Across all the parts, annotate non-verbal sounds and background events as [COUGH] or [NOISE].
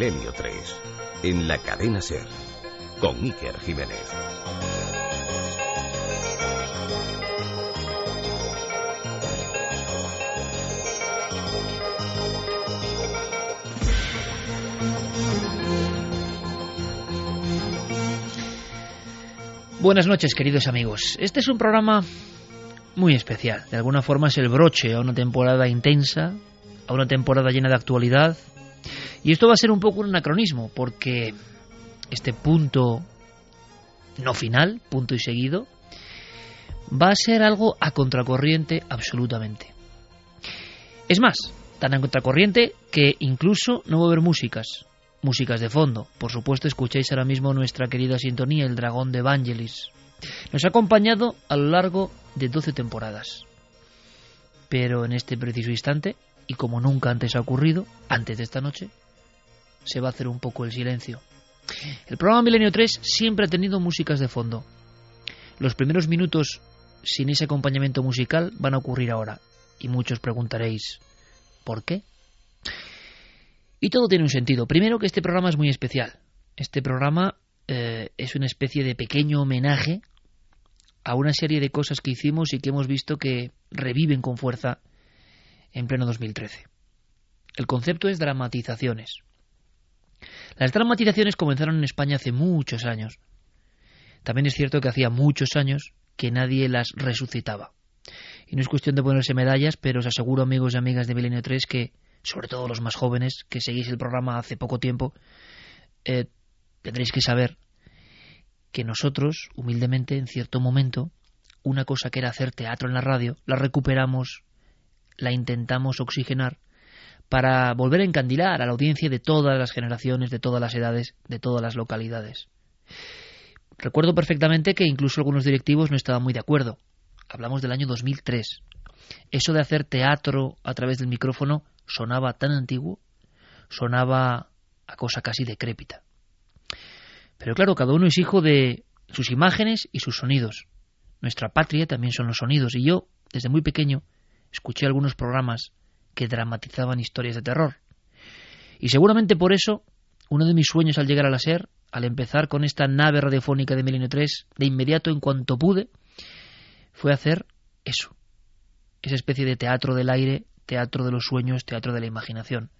Milenio 3, en la cadena Ser, con Iker Jiménez. Buenas noches, queridos amigos. Este es un programa muy especial. De alguna forma es el broche a una temporada intensa, a una temporada llena de actualidad. Y esto va a ser un poco un anacronismo, porque este punto no final, punto y seguido, va a ser algo a contracorriente absolutamente. Es más, tan a contracorriente que incluso no va a haber músicas músicas de fondo. Por supuesto, escucháis ahora mismo nuestra querida sintonía, El Dragón de Evangelis. Nos ha acompañado a lo largo de 12 temporadas. Pero en este preciso instante, y como nunca antes ha ocurrido, antes de esta noche, se va a hacer un poco el silencio. El programa Milenio 3 siempre ha tenido músicas de fondo. Los primeros minutos sin ese acompañamiento musical van a ocurrir ahora. Y muchos preguntaréis, ¿por qué? Y todo tiene un sentido. Primero que este programa es muy especial. Este programa eh, es una especie de pequeño homenaje a una serie de cosas que hicimos y que hemos visto que reviven con fuerza en pleno 2013. El concepto es dramatizaciones. Las dramatizaciones comenzaron en España hace muchos años. También es cierto que hacía muchos años que nadie las resucitaba. Y no es cuestión de ponerse medallas, pero os aseguro, amigos y amigas de Milenio 3, que sobre todo los más jóvenes que seguís el programa hace poco tiempo, eh, tendréis que saber que nosotros, humildemente, en cierto momento, una cosa que era hacer teatro en la radio, la recuperamos, la intentamos oxigenar para volver a encandilar a la audiencia de todas las generaciones, de todas las edades, de todas las localidades. Recuerdo perfectamente que incluso algunos directivos no estaban muy de acuerdo. Hablamos del año 2003. Eso de hacer teatro a través del micrófono sonaba tan antiguo, sonaba a cosa casi decrépita. Pero claro, cada uno es hijo de sus imágenes y sus sonidos. Nuestra patria también son los sonidos, y yo, desde muy pequeño, escuché algunos programas que dramatizaban historias de terror. Y seguramente por eso, uno de mis sueños al llegar a la SER, al empezar con esta nave radiofónica de Milenio 3, de inmediato, en cuanto pude, fue hacer eso, esa especie de teatro del aire teatro de los sueños, teatro de la imaginación.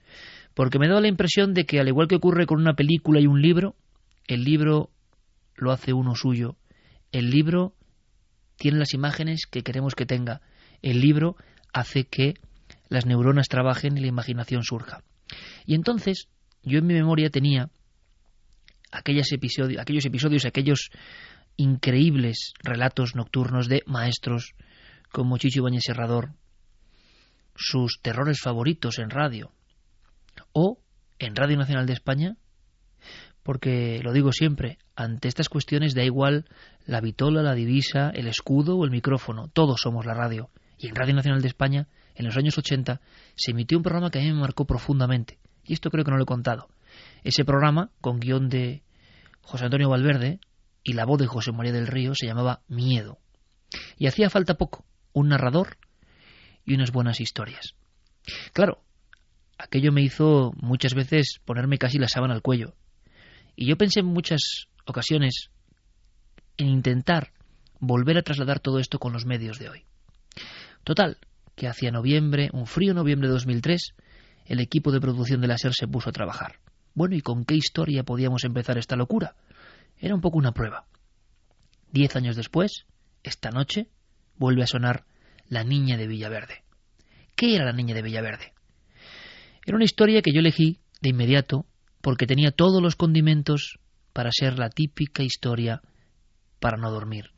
Porque me da la impresión de que, al igual que ocurre con una película y un libro, el libro lo hace uno suyo. El libro tiene las imágenes que queremos que tenga. El libro hace que las neuronas trabajen y la imaginación surja. Y entonces, yo en mi memoria tenía aquellos episodios, aquellos episodios, aquellos increíbles relatos nocturnos de maestros como Chicho Bañez Serrador, sus terrores favoritos en radio o en Radio Nacional de España, porque lo digo siempre, ante estas cuestiones da igual la vitola, la divisa, el escudo o el micrófono, todos somos la radio. Y en Radio Nacional de España, en los años 80, se emitió un programa que a mí me marcó profundamente, y esto creo que no lo he contado. Ese programa, con guion de José Antonio Valverde y la voz de José María del Río, se llamaba Miedo. Y hacía falta poco, un narrador y unas buenas historias. Claro, aquello me hizo muchas veces ponerme casi la sábana al cuello. Y yo pensé en muchas ocasiones en intentar volver a trasladar todo esto con los medios de hoy. Total, que hacia noviembre, un frío noviembre de 2003, el equipo de producción de la SER se puso a trabajar. Bueno, ¿y con qué historia podíamos empezar esta locura? Era un poco una prueba. Diez años después, esta noche, vuelve a sonar la niña de Villaverde. ¿Qué era la niña de Villaverde? Era una historia que yo elegí de inmediato porque tenía todos los condimentos para ser la típica historia para no dormir.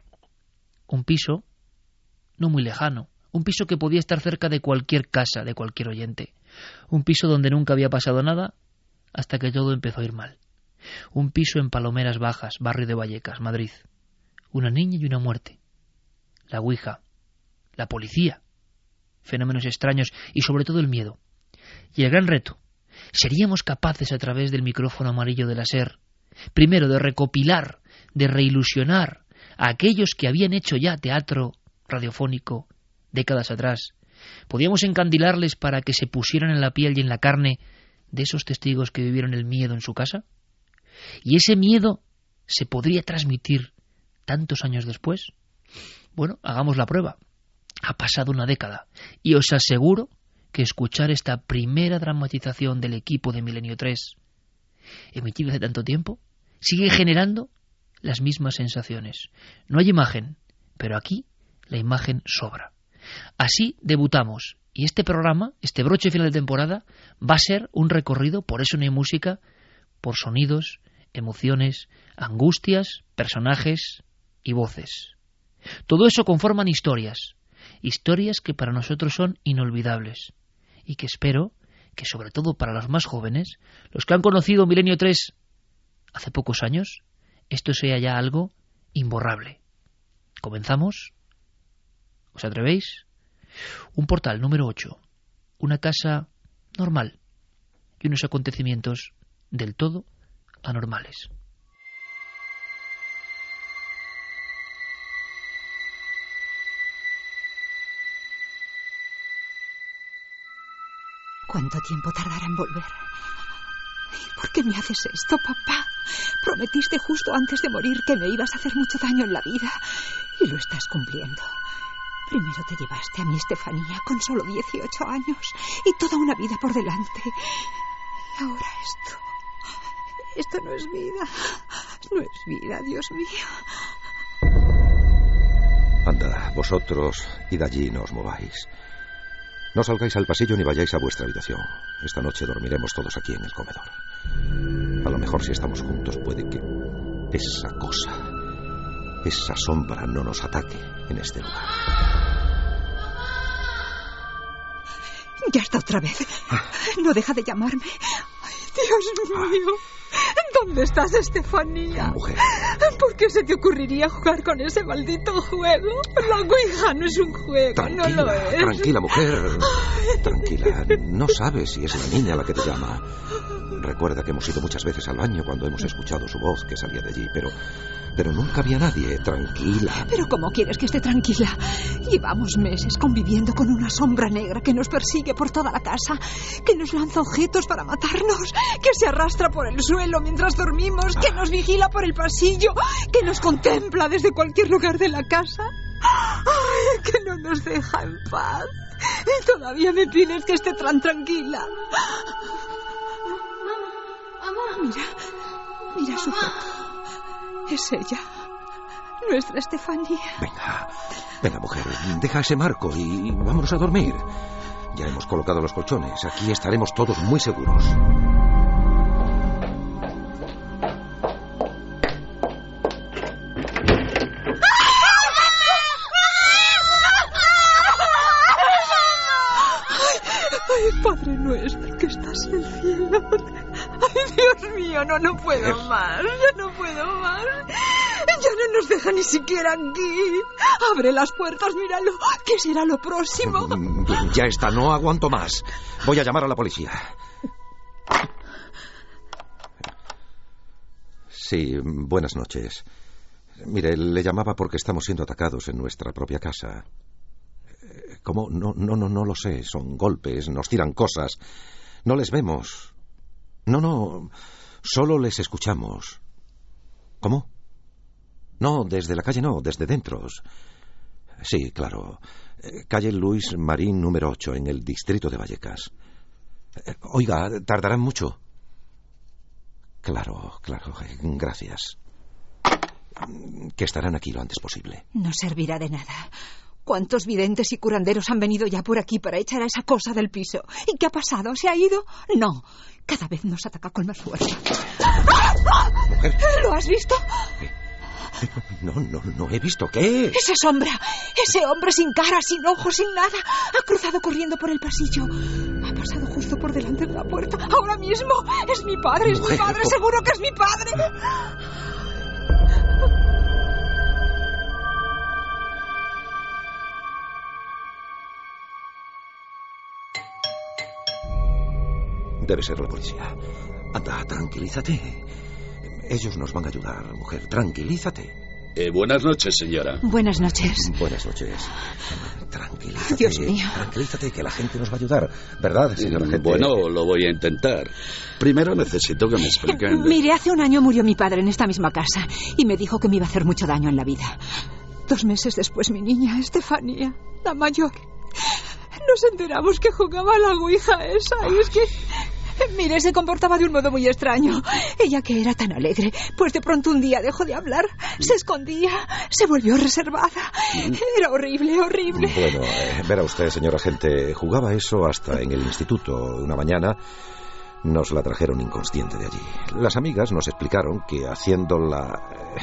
Un piso no muy lejano, un piso que podía estar cerca de cualquier casa, de cualquier oyente, un piso donde nunca había pasado nada hasta que todo empezó a ir mal. Un piso en Palomeras Bajas, barrio de Vallecas, Madrid. Una niña y una muerte. La Ouija, la policía, fenómenos extraños y sobre todo el miedo. Y el gran reto, ¿seríamos capaces a través del micrófono amarillo de la primero de recopilar, de reilusionar a aquellos que habían hecho ya teatro radiofónico décadas atrás? ¿Podíamos encandilarles para que se pusieran en la piel y en la carne de esos testigos que vivieron el miedo en su casa? ¿Y ese miedo se podría transmitir tantos años después? Bueno, hagamos la prueba. Ha pasado una década y os aseguro que escuchar esta primera dramatización del equipo de Milenio 3, emitida hace tanto tiempo, sigue generando las mismas sensaciones. No hay imagen, pero aquí la imagen sobra. Así debutamos y este programa, este broche final de temporada, va a ser un recorrido, por eso no hay música, por sonidos, emociones, angustias, personajes y voces. Todo eso conforman historias, historias que para nosotros son inolvidables y que espero que sobre todo para los más jóvenes, los que han conocido Milenio 3 hace pocos años, esto sea ya algo imborrable. ¿Comenzamos? ¿Os atrevéis? Un portal número 8, una casa normal y unos acontecimientos del todo anormales. ¿Cuánto tiempo tardará en volver? ¿Por qué me haces esto, papá? Prometiste justo antes de morir que me ibas a hacer mucho daño en la vida y lo estás cumpliendo. Primero te llevaste a mi Estefanía con solo 18 años y toda una vida por delante. Y ahora esto. Esto no es vida. No es vida, Dios mío. Anda, vosotros id allí y no os mováis. No salgáis al pasillo ni vayáis a vuestra habitación. Esta noche dormiremos todos aquí en el comedor. A lo mejor si estamos juntos puede que esa cosa, esa sombra no nos ataque en este lugar. Ya está otra vez. No deja de llamarme. Ay, Dios mío. ¿Dónde estás, Estefanía? Mujer. ¿Por qué se te ocurriría jugar con ese maldito juego? La Ouija no es un juego, Tranquila, no lo es. tranquila, mujer. Tranquila. No sabes si es la niña la que te llama. Recuerda que hemos ido muchas veces al baño cuando hemos escuchado su voz que salía de allí, pero, pero nunca había nadie. Tranquila. Pero ¿cómo quieres que esté tranquila? Llevamos meses conviviendo con una sombra negra que nos persigue por toda la casa, que nos lanza objetos para matarnos, que se arrastra por el suelo mientras dormimos, que nos vigila por el pasillo, que nos contempla desde cualquier lugar de la casa. Ay, que no nos deja en paz. Y todavía me pides que esté tan tranquila. Mira, mira su foto. Es ella, nuestra Estefanía. Venga, venga, mujer. Deja ese marco y vámonos a dormir. Ya hemos colocado los colchones. Aquí estaremos todos muy seguros. Ay, Padre nuestro que estás en el cielo. [LAUGHS] Ay, Dios mío, no, no puedo más. Ya no puedo más. Ya no nos deja ni siquiera aquí. Abre las puertas, míralo. ¿Qué será lo próximo? Mm, Ya está, no aguanto más. Voy a llamar a la policía. Sí, buenas noches. Mire, le llamaba porque estamos siendo atacados en nuestra propia casa. Eh, ¿Cómo? No, no, no, no lo sé. Son golpes, nos tiran cosas. No les vemos. No, no. Solo les escuchamos. ¿Cómo? No, desde la calle no, desde dentro. Sí, claro. Eh, Calle Luis Marín número 8, en el distrito de Vallecas. Eh, Oiga, ¿tardarán mucho? Claro, claro. Gracias. Que estarán aquí lo antes posible. No servirá de nada. ¿Cuántos videntes y curanderos han venido ya por aquí para echar a esa cosa del piso? ¿Y qué ha pasado? ¿Se ha ido? No. Cada vez nos ataca con más fuerza. Mujer. ¿Lo has visto? No, no, no he visto. ¿Qué? Esa sombra. Ese hombre sin cara, sin ojos, sin nada. Ha cruzado corriendo por el pasillo. Ha pasado justo por delante de la puerta. Ahora mismo. Es mi padre, es mi padre. Seguro que es mi padre. Debe ser la policía. Anda, tranquilízate. Ellos nos van a ayudar, mujer. Tranquilízate. Eh, buenas noches, señora. Buenas noches. Buenas noches. Tranquilízate. Dios mío. Tranquilízate, que la gente nos va a ayudar. ¿Verdad, señora gente? Bueno, lo voy a intentar. Primero necesito que me expliquen. [LAUGHS] Mire, hace un año murió mi padre en esta misma casa y me dijo que me iba a hacer mucho daño en la vida. Dos meses después, mi niña, Estefanía, la mayor, nos enteramos que jugaba a la ouija esa y es que... Mire, se comportaba de un modo muy extraño. Ella que era tan alegre, pues de pronto un día dejó de hablar, se escondía, se volvió reservada. Era horrible, horrible. Bueno, eh, verá usted, señora gente, jugaba eso hasta en el instituto. Una mañana nos la trajeron inconsciente de allí. Las amigas nos explicaron que haciendo la... eh,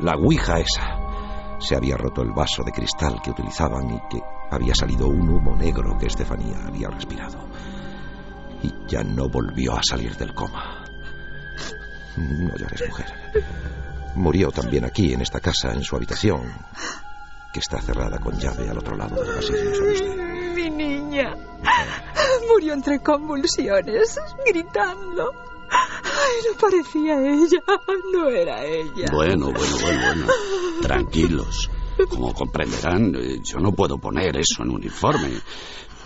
la ouija esa, se había roto el vaso de cristal que utilizaban y que había salido un humo negro que Estefanía había respirado. Y ya no volvió a salir del coma. No llores, mujer. Murió también aquí, en esta casa, en su habitación, que está cerrada con llave al otro lado del pasillo, ¿sabe usted? Mi niña murió entre convulsiones, gritando. Ay, no parecía ella, no era ella. Bueno, bueno, bueno, bueno. Tranquilos. Como comprenderán, eh, yo no puedo poner eso en uniforme.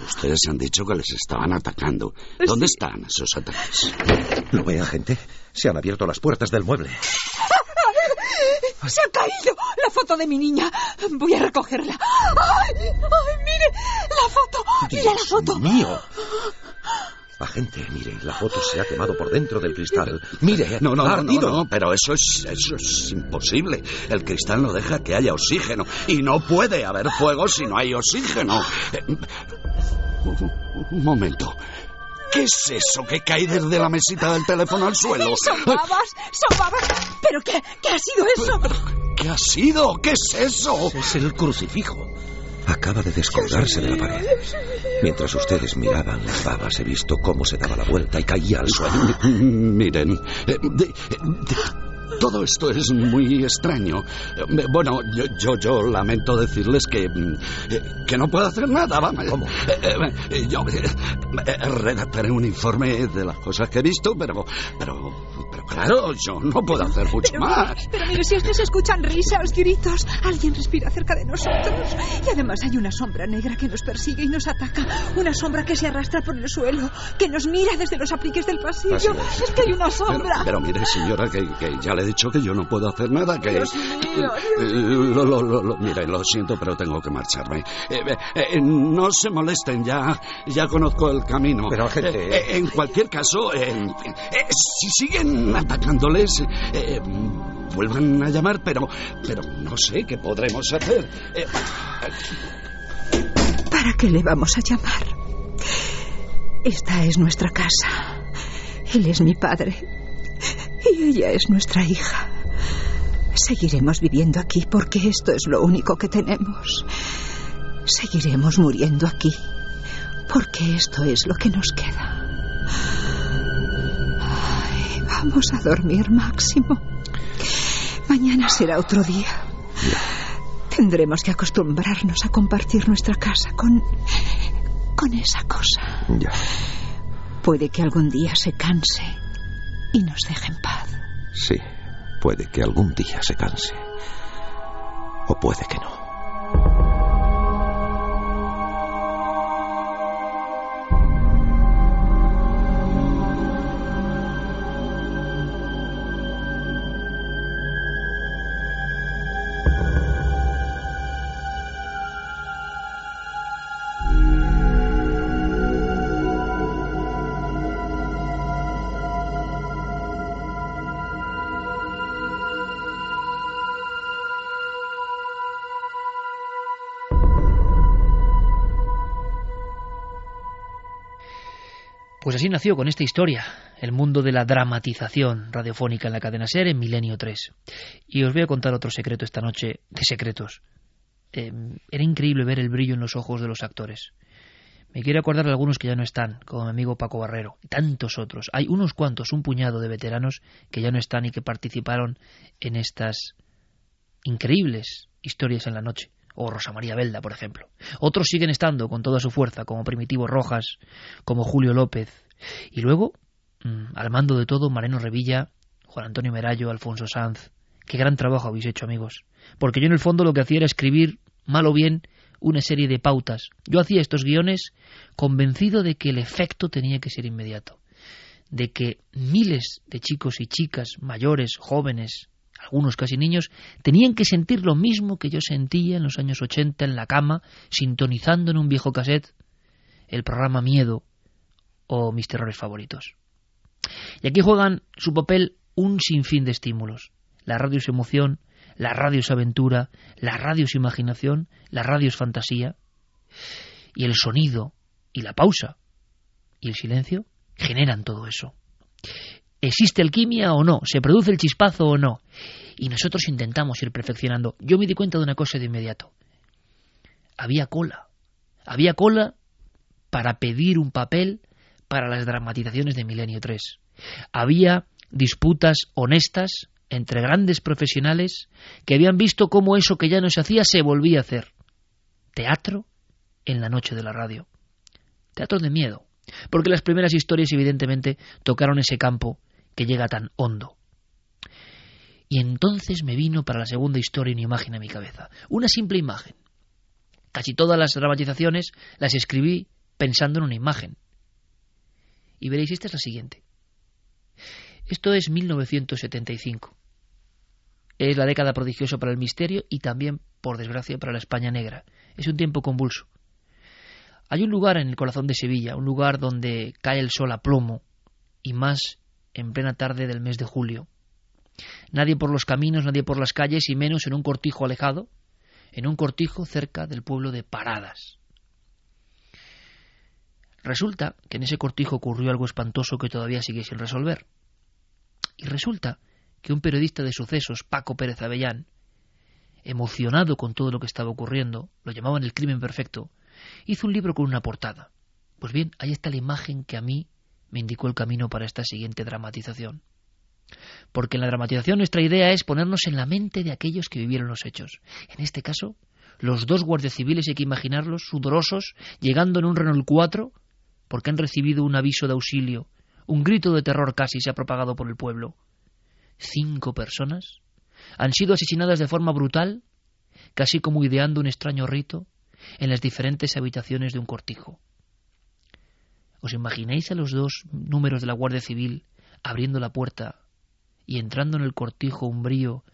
Ustedes han dicho que les estaban atacando. ¿Dónde Sí. están esos ataques? ¿Lo ve, agente? Se han abierto las puertas del mueble. ¡Se ha caído la foto de mi niña! Voy a recogerla. ¡Ay, ay mire! ¡La foto! ¡Mira la foto! mío! Agente, mire, la foto se ha quemado por dentro del cristal. Mire, No, no, ha no, no, pero eso es, eso es imposible. El cristal no deja que haya oxígeno. Y no puede haber fuego si no hay oxígeno. Eh, Un, un momento. ¿Qué es eso que cae desde la mesita del teléfono al suelo? [LAUGHS] ¡Son babas! ¡Son babas! ¿Pero qué? ¿Qué ha sido eso? ¿Qué ha sido? ¿Qué es eso? Es el crucifijo. Acaba de descolgarse de la pared. Mientras ustedes miraban las babas, he visto cómo se daba la vuelta y caía al suelo. [LAUGHS] Miren, eh, de- de- todo esto es muy extraño. Eh, Bueno, yo, yo, yo lamento decirles que, mm, eh, que no puedo hacer nada. Vamos. ¿Cómo? Yo redactaré un informe de las cosas que he visto, pero, pero, pero claro, yo no puedo hacer mucho Pero, más. pero mire, si es que se escuchan risas, gritos, alguien respira cerca de nosotros. Y además hay una sombra negra que nos persigue y nos ataca. Una sombra que se arrastra por el suelo, que nos mira desde los apliques del pasillo. Así es. Es que hay una Pero, sombra. pero mire, señora, que, que ya le he dicho que yo no puedo hacer nada, que... Dios mío, Lo, lo, lo, lo- mire, lo siento, pero tengo que marcharme. Eh, eh, eh, no se molesten, ya, ya conozco el camino. Pero, Eh, eh, en cualquier caso, eh, eh, si siguen atacándoles, eh, vuelvan a llamar, pero, pero no sé qué podremos hacer. Eh, ¿Para qué le vamos a llamar? Esta es nuestra casa. Él es mi padre. Y ella es nuestra hija. Seguiremos viviendo aquí porque esto es lo único que tenemos. Seguiremos muriendo aquí porque esto es lo que nos queda. Vamos a dormir, Máximo. Mañana será otro día. Tendremos que acostumbrarnos a compartir nuestra casa con. con esa cosa. Ya, Puede que algún día se canse y nos deje en paz. sí. Puede que algún día se canse. O puede que no. Pues así nació con esta historia, el mundo de la dramatización radiofónica en la cadena SER en Milenio 3. Y os voy a contar otro secreto esta noche, de secretos. Eh, era increíble ver el brillo en los ojos de los actores. Me quiero acordar de algunos que ya no están, como mi amigo Paco Barrero, y tantos otros. Hay unos cuantos, un puñado de veteranos que ya no están y que participaron en estas increíbles historias en la noche. O Rosa María Belda, por ejemplo. Otros siguen estando con toda su fuerza, como Primitivo Rojas, como Julio López. Y luego, mm, al mando de todo, Mareno Revilla, Juan Antonio Merallo, Alfonso Sanz, Qué gran trabajo habéis hecho, amigos. Porque yo en el fondo lo que hacía era escribir, mal o bien, una serie de pautas. Yo hacía estos guiones convencido de que el efecto tenía que ser inmediato. De que miles de chicos y chicas, mayores, jóvenes, algunos casi niños, tenían que sentir lo mismo que yo sentía en los años 80 en la cama, sintonizando en un viejo cassette el programa Miedo o mis terrores favoritos. Y aquí juegan su papel un sinfín de estímulos. La radio es emoción, la radio es aventura, la radio es imaginación, la radio es fantasía. Y el sonido y la pausa y el silencio generan todo eso. ¿Existe alquimia o no? ¿Se produce el chispazo o no? Y nosotros intentamos ir perfeccionando. Yo me di cuenta de una cosa de inmediato. Había cola. Había cola para pedir un papel para las dramatizaciones de Milenio 3. Había disputas honestas entre grandes profesionales que habían visto cómo eso que ya no se hacía se volvía a hacer. Teatro en la noche de la radio. Teatro de miedo, porque las primeras historias evidentemente tocaron ese campo que llega tan hondo. Y entonces me vino para la segunda historia una imagen a mi cabeza, una simple imagen. Casi todas las dramatizaciones las escribí pensando en una imagen. Y veréis, esta es la siguiente. Esto es 1975. Es la década prodigiosa para el misterio y también, por desgracia, para la España negra. Es un tiempo convulso. Hay un lugar en el corazón de Sevilla, un lugar donde cae el sol a plomo, y más en plena tarde del mes de julio. Nadie por los caminos, nadie por las calles, y menos en un cortijo alejado, en un cortijo cerca del pueblo de Paradas. Resulta que en ese cortijo ocurrió algo espantoso que todavía sigue sin resolver. Y resulta que un periodista de sucesos, Paco Pérez Avellán, emocionado con todo lo que estaba ocurriendo, lo llamaban el crimen perfecto, hizo un libro con una portada. Pues bien, ahí está la imagen que a mí me indicó el camino para esta siguiente dramatización. Porque en la dramatización nuestra idea es ponernos en la mente de aquellos que vivieron los hechos. En este caso, los dos guardias civiles hay que imaginarlos sudorosos, llegando en un Renault 4 porque han recibido un aviso de auxilio. Un grito de terror casi se ha propagado por el pueblo. Cinco personas han sido asesinadas de forma brutal, casi como ideando un extraño rito, en las diferentes habitaciones de un cortijo. ¿Os imagináis a los dos números de la Guardia Civil abriendo la puerta y entrando en el cortijo umbrío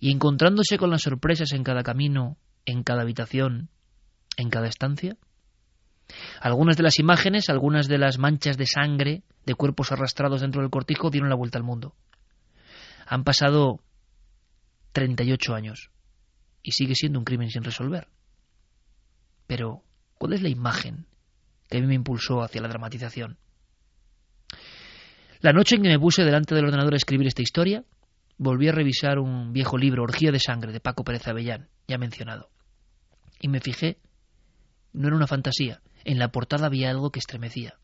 y encontrándose con las sorpresas en cada camino, en cada habitación, en cada estancia? Algunas de las imágenes, algunas de las manchas de sangre de cuerpos arrastrados dentro del cortijo dieron la vuelta al mundo. Han pasado 38 años y sigue siendo un crimen sin resolver. Pero, ¿cuál es la imagen que a mí me impulsó hacia la dramatización? La noche en que me puse delante del ordenador a escribir esta historia, volví a revisar un viejo libro, Orgía de Sangre, de Paco Pérez Avellán, ya mencionado. Y me fijé, no era una fantasía, en la portada había algo que estremecía.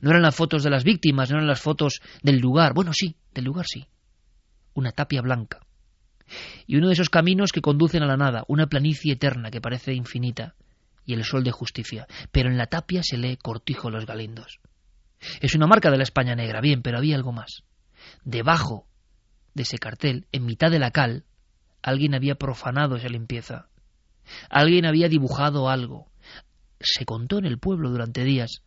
No eran las fotos de las víctimas, no eran las fotos del lugar. Bueno, sí, del lugar sí. Una tapia blanca. Y uno de esos caminos que conducen a la nada, una planicie eterna que parece infinita, y el sol de justicia. Pero en la tapia se lee Cortijo los Galindos. Es una marca de la España negra, bien, pero había algo más. Debajo de ese cartel, en mitad de la cal, alguien había profanado esa limpieza. Alguien había dibujado algo, se contó en el pueblo durante días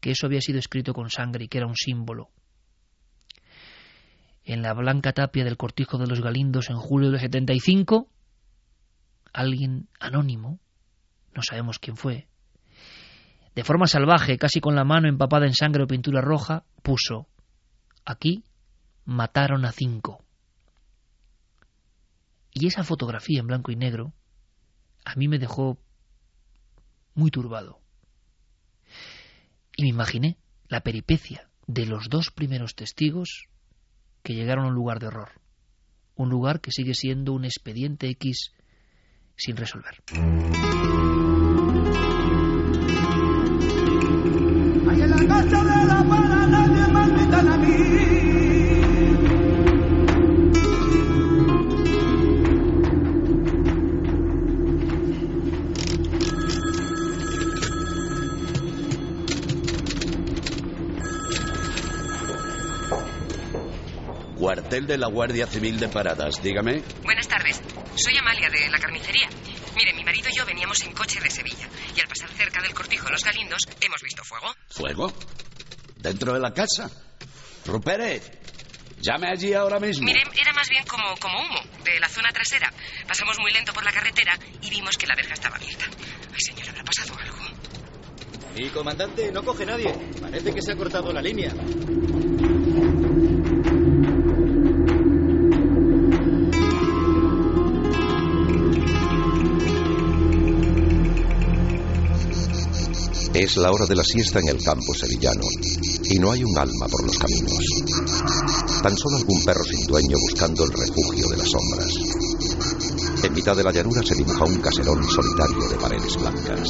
que eso había sido escrito con sangre y que era un símbolo. En la blanca tapia del cortijo de los Galindos en julio de 75, alguien anónimo, no sabemos quién fue, de forma salvaje, casi con la mano empapada en sangre o pintura roja, puso, aquí mataron a cinco. Y esa fotografía en blanco y negro a mí me dejó muy turbado. Y me imaginé la peripecia de los dos primeros testigos que llegaron a un lugar de horror. Un lugar que sigue siendo un expediente X sin resolver. Cuartel de la Guardia Civil de Paradas, dígame. Buenas tardes. Soy Amalia de la carnicería. Mire, mi marido y yo veníamos en coche de Sevilla y al pasar cerca del cortijo de los Galindos hemos visto fuego. ¿Fuego? ¿Dentro de la casa? Rupert, llame allí ahora mismo. Mire, era más bien como, como humo, de la zona trasera. Pasamos muy lento por la carretera y vimos que la verja estaba abierta. Ay, señor, habrá pasado algo. Y comandante, no coge nadie. Parece que se ha cortado la línea. Es la hora de la siesta en el campo sevillano y no hay un alma por los caminos. Tan solo algún perro sin dueño buscando el refugio de las sombras. En mitad de la llanura se dibuja un caserón solitario de paredes blancas.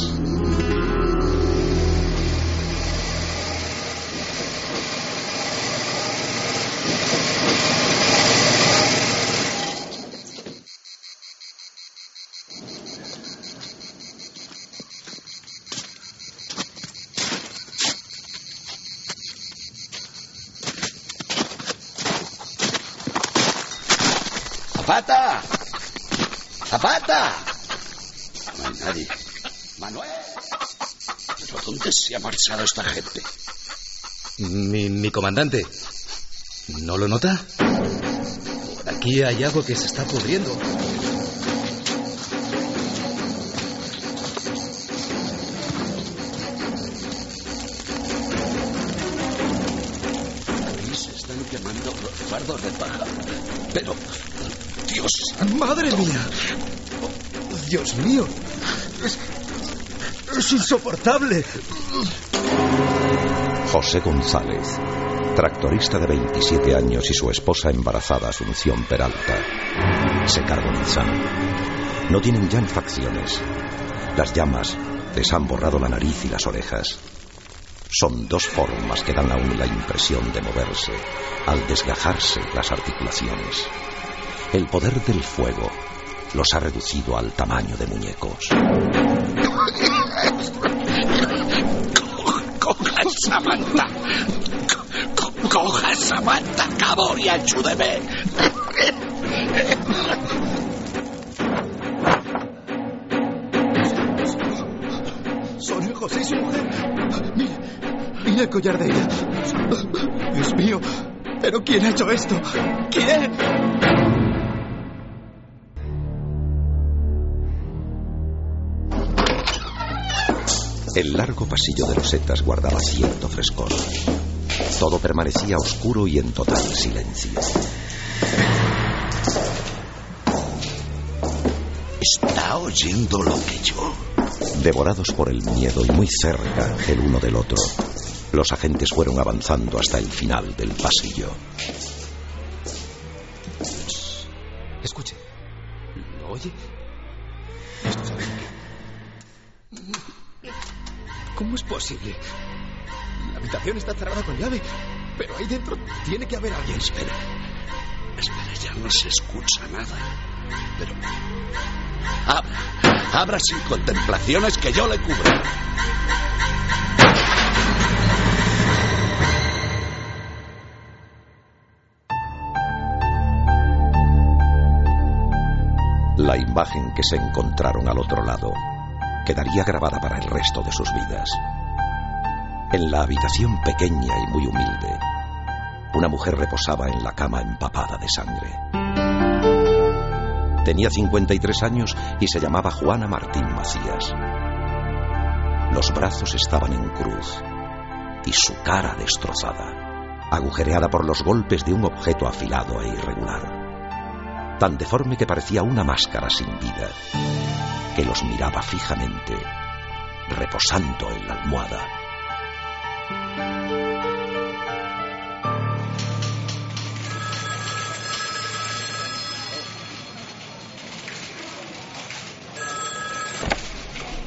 ¡Zapata! ¡Zapata! No hay nadie. ¡Manuel! ¿Pero dónde se ha marchado esta gente? Mi, mi comandante. ¿No lo nota? Aquí hay algo que se está pudriendo. Quemando fardos de paja. Pero, Dios, ¡Madre mía! ¡Dios mío! Es, es insoportable. José González, tractorista de 27 años y su esposa embarazada Asunción Peralta, se carbonizan. No tienen ya facciones. Las llamas les han borrado la nariz y las orejas. Son dos formas que dan aún la impresión de moverse al desgajarse las articulaciones. El poder del fuego los ha reducido al tamaño de muñecos. Samantha. Co- co- Coja Samantha, cabo y ayúdeme. Son José y su mujer. Mira, mira el collar de ella. Dios mío, ¿pero quién ha hecho esto? ¿Quién? El largo pasillo de losetas guardaba cierto frescor. Todo permanecía oscuro y en total silencio. ¿Está oyendo lo que yo? Devorados por el miedo y muy cerca el uno del otro, los agentes fueron avanzando hasta el final del pasillo. La habitación está cerrada con llave, pero ahí dentro tiene que haber alguien. Espera. Espera, ya no se escucha nada. Pero. Abra. Abra sin contemplaciones que yo le cubro. La imagen que se encontraron al otro lado quedaría grabada para el resto de sus vidas. En la habitación pequeña y muy humilde, una mujer reposaba en la cama empapada de sangre. Tenía 53 años y se llamaba Juana Martín Macías. Los brazos estaban en cruz y su cara destrozada, agujereada por los golpes de un objeto afilado e irregular tan deforme que parecía una máscara sin vida, que los miraba fijamente, reposando en la almohada.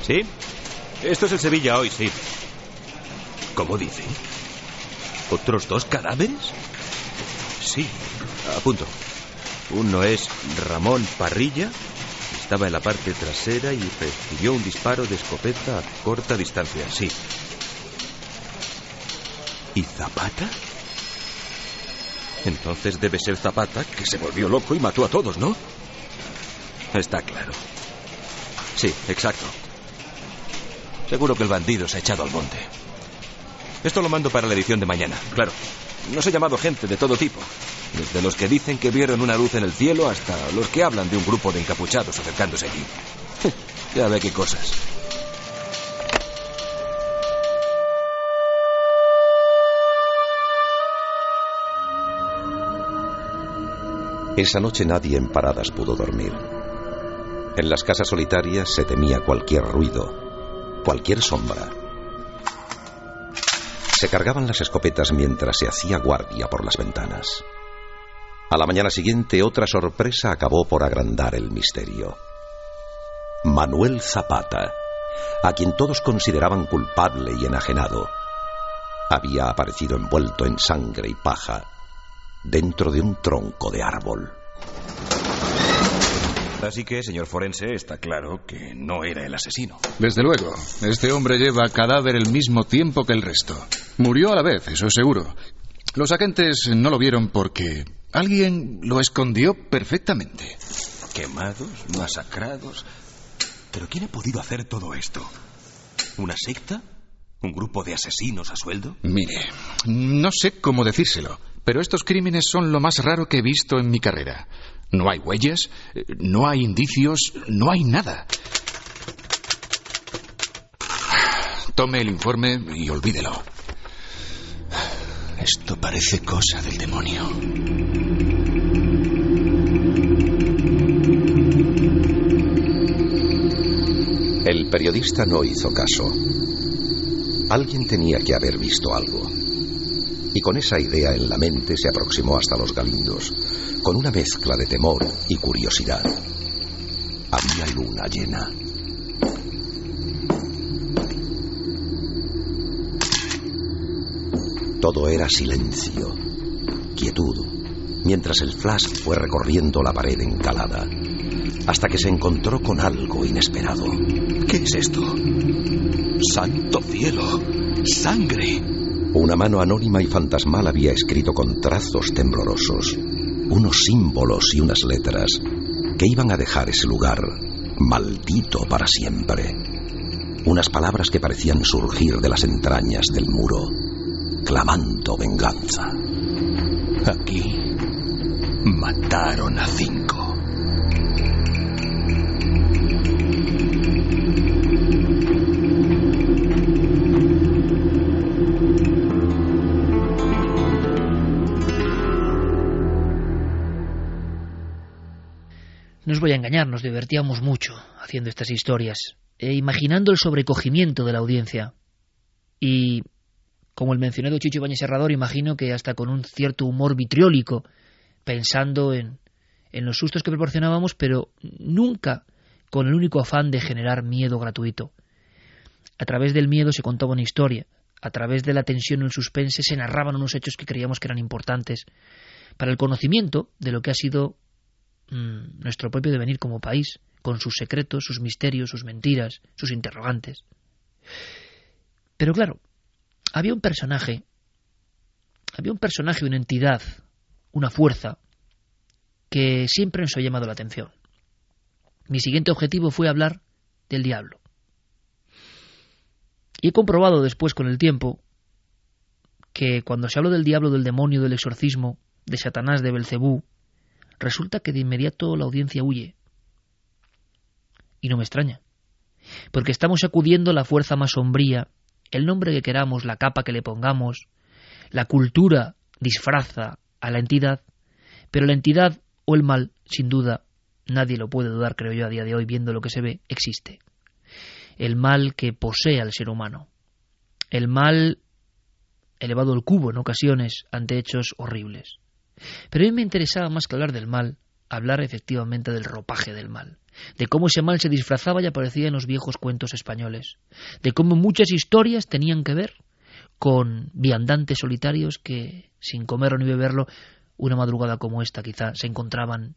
¿Sí? Esto es el Sevilla hoy, sí. ¿Cómo dice? ¿Otros dos cadáveres? Sí, a punto. Uno es Ramón Parrilla, estaba en la parte trasera y recibió un disparo de escopeta a corta distancia, sí. ¿Y Zapata? Entonces debe ser Zapata, que se volvió loco y mató a todos, ¿no? Está claro. Sí, exacto. Seguro que el bandido se ha echado al monte. Esto lo mando para la edición de mañana, claro. Nos he llamado gente de todo tipo. Desde los que dicen que vieron una luz en el cielo hasta los que hablan de un grupo de encapuchados acercándose allí. [LAUGHS] ya ve qué cosas. Esa noche nadie en paradas pudo dormir. En las casas solitarias se temía cualquier ruido, cualquier sombra. Se cargaban las escopetas mientras se hacía guardia por las ventanas. A la mañana siguiente otra sorpresa acabó por agrandar el misterio. Manuel Zapata, a quien todos consideraban culpable y enajenado, había aparecido envuelto en sangre y paja dentro de un tronco de árbol. Así que, señor forense, está claro que no era el asesino. Desde luego. Este hombre lleva cadáver el mismo tiempo que el resto. Murió a la vez, eso es seguro. Los agentes no lo vieron porque alguien lo escondió perfectamente. Quemados, masacrados. ¿Pero quién ha podido hacer todo esto? ¿Una secta? ¿Un grupo de asesinos a sueldo? Mire, no sé cómo decírselo, pero estos crímenes son lo más raro que he visto en mi carrera. No hay huellas, no hay indicios, no hay nada. Tome el informe y olvídelo. Esto parece cosa del demonio. El periodista no hizo caso. Alguien tenía que haber visto algo. Y con esa idea en la mente se aproximó hasta los galindos, con una mezcla de temor y curiosidad. Había luna llena. Todo era silencio, quietud, mientras el flash fue recorriendo la pared encalada, hasta que se encontró con algo inesperado. ¿Qué es esto? ¡Santo cielo! ¡Sangre! Una mano anónima y fantasmal había escrito con trazos temblorosos unos símbolos y unas letras que iban a dejar ese lugar maldito para siempre. Unas palabras que parecían surgir de las entrañas del muro, clamando venganza. Aquí mataron a cinco. No os voy a engañar, nos divertíamos mucho haciendo estas historias, e imaginando el sobrecogimiento de la audiencia. Y, como el mencionado Chicho Ibañez Serrador, imagino que hasta con un cierto humor vitriólico, pensando en, en los sustos que proporcionábamos, pero nunca con el único afán de generar miedo gratuito. A través del miedo se contaba una historia, a través de la tensión y el suspense se narraban unos hechos que creíamos que eran importantes para el conocimiento de lo que ha sido Mm, nuestro propio devenir como país, con sus secretos, sus misterios, sus mentiras, sus interrogantes. Pero claro, había un personaje, había un personaje, una entidad, una fuerza, que siempre nos ha llamado la atención. Mi siguiente objetivo fue hablar del diablo. Y he comprobado después con el tiempo que cuando se habla del diablo, del demonio, del exorcismo, de Satanás, de Belcebú, resulta que de inmediato la audiencia huye. Y no me extraña, porque estamos sacudiendo la fuerza más sombría, el nombre que queramos, la capa que le pongamos, la cultura disfraza a la entidad, pero la entidad o el mal, sin duda, nadie lo puede dudar, creo yo, a día de hoy, viendo lo que se ve, existe. El mal que posee al ser humano. El mal elevado al cubo en ocasiones ante hechos horribles. Pero a mí me interesaba más que hablar del mal, hablar efectivamente del ropaje del mal, de cómo ese mal se disfrazaba y aparecía en los viejos cuentos españoles, de cómo muchas historias tenían que ver con viandantes solitarios que, sin comer ni beberlo, una madrugada como esta quizá se encontraban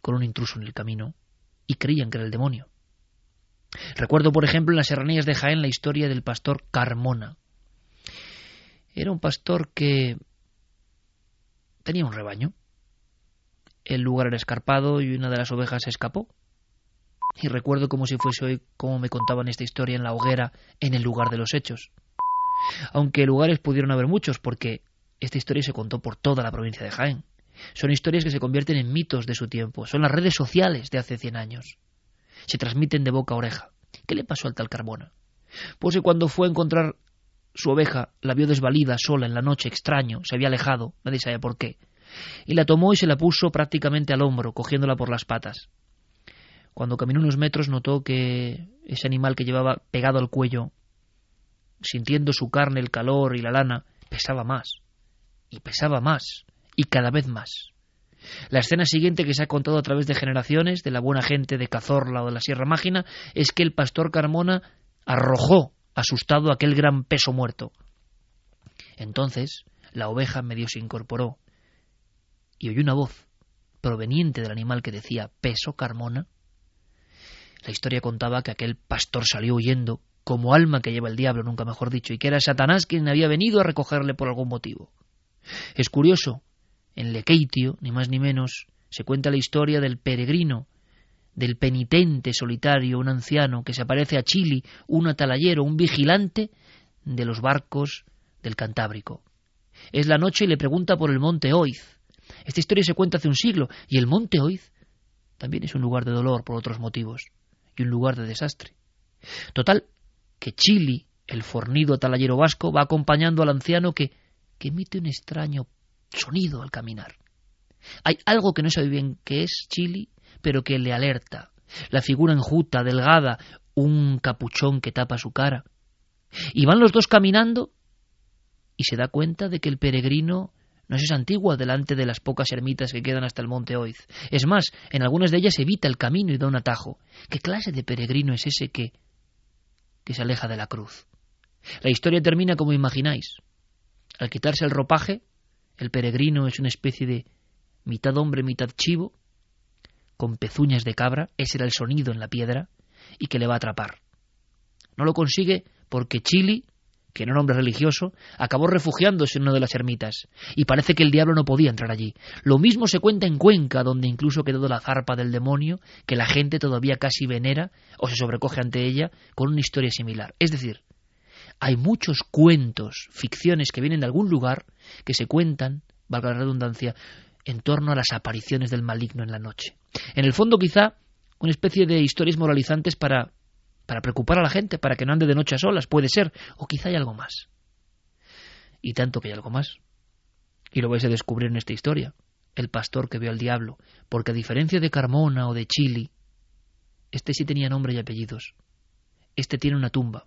con un intruso en el camino y creían que era el demonio. Recuerdo, por ejemplo, en las serranías de Jaén la historia del pastor Carmona. Era un pastor que tenía un rebaño. El lugar era escarpado y una de las ovejas se escapó. Y recuerdo como si fuese hoy cómo me contaban esta historia en la hoguera en el lugar de los hechos. Aunque lugares pudieron haber muchos, porque esta historia se contó por toda la provincia de Jaén. Son historias que se convierten en mitos de su tiempo, son las redes sociales de hace cien años. Se transmiten de boca a oreja. ¿Qué le pasó al tal Carmona? Pues que cuando fue a encontrar su oveja, la vio desvalida, sola, en la noche, extraño, se había alejado, nadie sabía por qué, y la tomó y se la puso prácticamente al hombro, cogiéndola por las patas. Cuando caminó unos metros notó que ese animal que llevaba pegado al cuello, sintiendo su carne, el calor y la lana, pesaba más, y pesaba más, y cada vez más. La escena siguiente que se ha contado a través de generaciones, de la buena gente de Cazorla o de la Sierra Mágina, es que el pastor Carmona arrojó, asustado, aquel gran peso muerto. Entonces la oveja medio se incorporó y oyó una voz proveniente del animal que decía peso Carmona. La historia contaba que aquel pastor salió huyendo como alma que lleva el diablo, nunca mejor dicho, y que era Satanás quien había venido a recogerle por algún motivo. Es curioso en Lequeitio, ni más ni menos, se cuenta la historia del peregrino, del penitente solitario, un anciano que se aparece a Chile, un atalayero, un vigilante de los barcos del Cantábrico. Es la noche y le pregunta por el monte Oiz. Esta historia se cuenta hace un siglo, y el monte Oiz también es un lugar de dolor por otros motivos, y un lugar de desastre. Total, que Chili, el fornido atalayero vasco, va acompañando al anciano que, que emite un extraño sonido al caminar. Hay algo que no sabe bien qué es Chili, pero que le alerta. La figura enjuta, delgada, un capuchón que tapa su cara. Y van los dos caminando y se da cuenta de que el peregrino no es antiguo delante de las pocas ermitas que quedan hasta el monte Oiz. Es más, en algunas de ellas evita el camino y da un atajo. ¿Qué clase de peregrino es ese que que se aleja de la cruz? La historia termina como imagináis. Al quitarse el ropaje, el peregrino es una especie de mitad hombre, mitad chivo, con pezuñas de cabra, ese era el sonido en la piedra, y que le va a atrapar. No lo consigue porque Chili, que era un hombre religioso, acabó refugiándose en una de las ermitas, y parece que el diablo no podía entrar allí. Lo mismo se cuenta en Cuenca, donde incluso quedó la zarpa del demonio, que la gente todavía casi venera o se sobrecoge ante ella, con una historia similar. Es decir, hay muchos cuentos, ficciones que vienen de algún lugar, que se cuentan, valga la redundancia, en torno a las apariciones del maligno en la noche. En el fondo, quizá, una especie de historias moralizantes para, para preocupar a la gente, para que no ande de noche a solas, puede ser, o quizá hay algo más. Y tanto que hay algo más. Y lo vais a descubrir en esta historia, el pastor que vio al diablo, porque a diferencia de Carmona o de Chili, este sí tenía nombre y apellidos. Este tiene una tumba,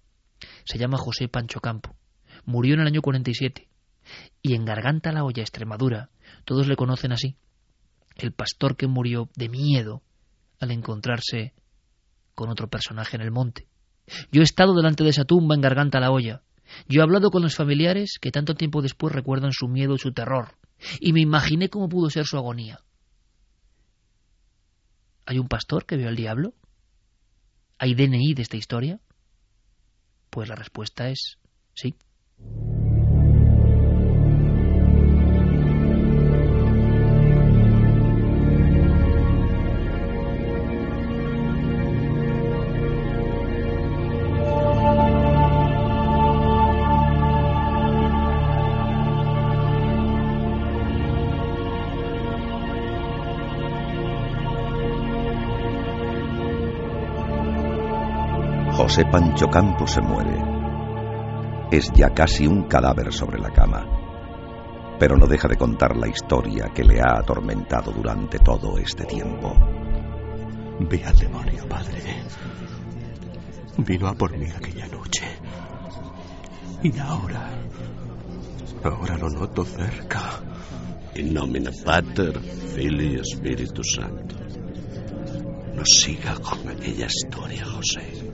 se llama José Pancho Campo. Murió en el año 47. Y en Garganta la Olla, Extremadura, todos le conocen así. El pastor que murió de miedo al encontrarse con otro personaje en el monte. Yo he estado delante de esa tumba en Garganta la Olla. Yo he hablado con los familiares que tanto tiempo después recuerdan su miedo y su terror. Y me imaginé cómo pudo ser su agonía. ¿Hay un pastor que vio al diablo? ¿Hay DNI de esta historia? Pues la respuesta es sí. José Pancho Campo se muere. Es ya casi un cadáver sobre la cama, pero no deja de contar la historia que le ha atormentado durante todo este tiempo. Vi al demonio, padre. Vino a por mí aquella noche. Y ahora... Ahora lo noto cerca. In nomine Pater, Filii y Spiritus Santo. No siga con aquella historia, José.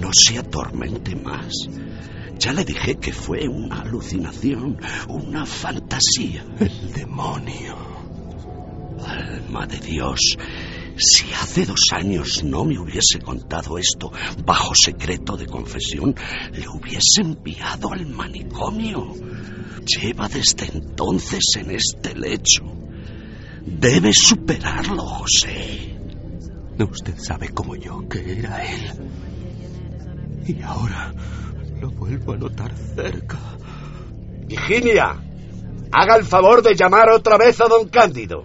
No se atormente más. Ya le dije que fue una alucinación, una fantasía. El demonio. Alma de Dios, Si hace dos años no me hubiese contado esto bajo secreto de confesión, le hubiese enviado al manicomio. Lleva desde entonces en este lecho. Debe superarlo, José. Usted sabe como yo que era él. Y ahora lo vuelvo a notar cerca. Virginia, haga el favor de llamar otra vez a don Cándido.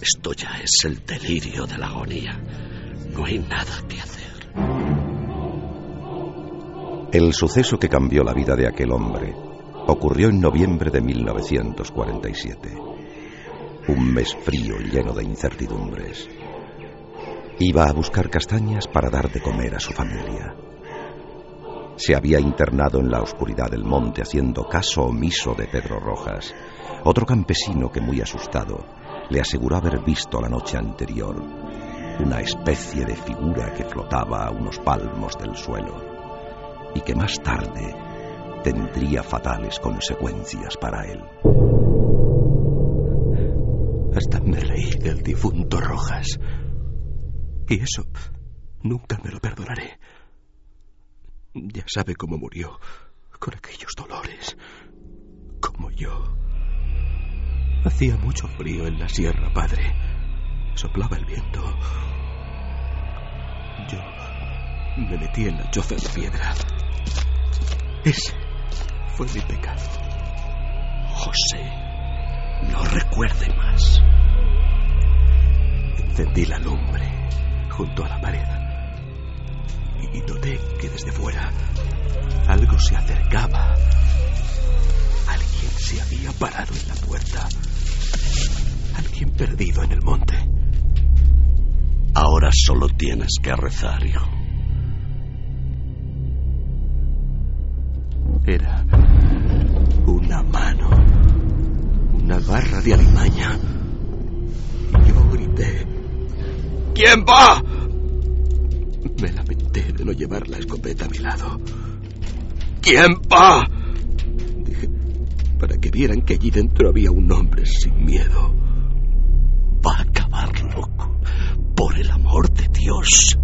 Esto ya es el delirio de la agonía. No hay nada que hacer. El suceso que cambió la vida de aquel hombre ocurrió en noviembre de 1947. Un mes frío y lleno de incertidumbres. Iba a buscar castañas para dar de comer a su familia. Se había internado en la oscuridad del monte haciendo caso omiso de Pedro Rojas, otro campesino que muy asustado le aseguró haber visto la noche anterior una especie de figura que flotaba a unos palmos del suelo y que más tarde tendría fatales consecuencias para él. Hasta me reí del difunto Rojas. Y eso nunca me lo perdonaré. Ya sabe cómo murió, con aquellos dolores, como yo. Hacía mucho frío en la sierra, padre. Soplaba el viento. Yo me metí en la choza de piedra. Ese fue mi pecado. José, no recuerde más. Encendí la lumbre junto a la pared y noté que desde fuera algo se acercaba. Alguien se había parado en la puerta. Alguien perdido en el monte. Ahora solo tienes que rezar, hijo. Era una mano, una barra de alimaña. Yo grité, ¿Quién va? Me lamenté de no llevar la escopeta a mi lado. ¿Quién va? Dije, para que vieran que allí dentro había un hombre sin miedo. Va a acabar loco, por el amor de Dios.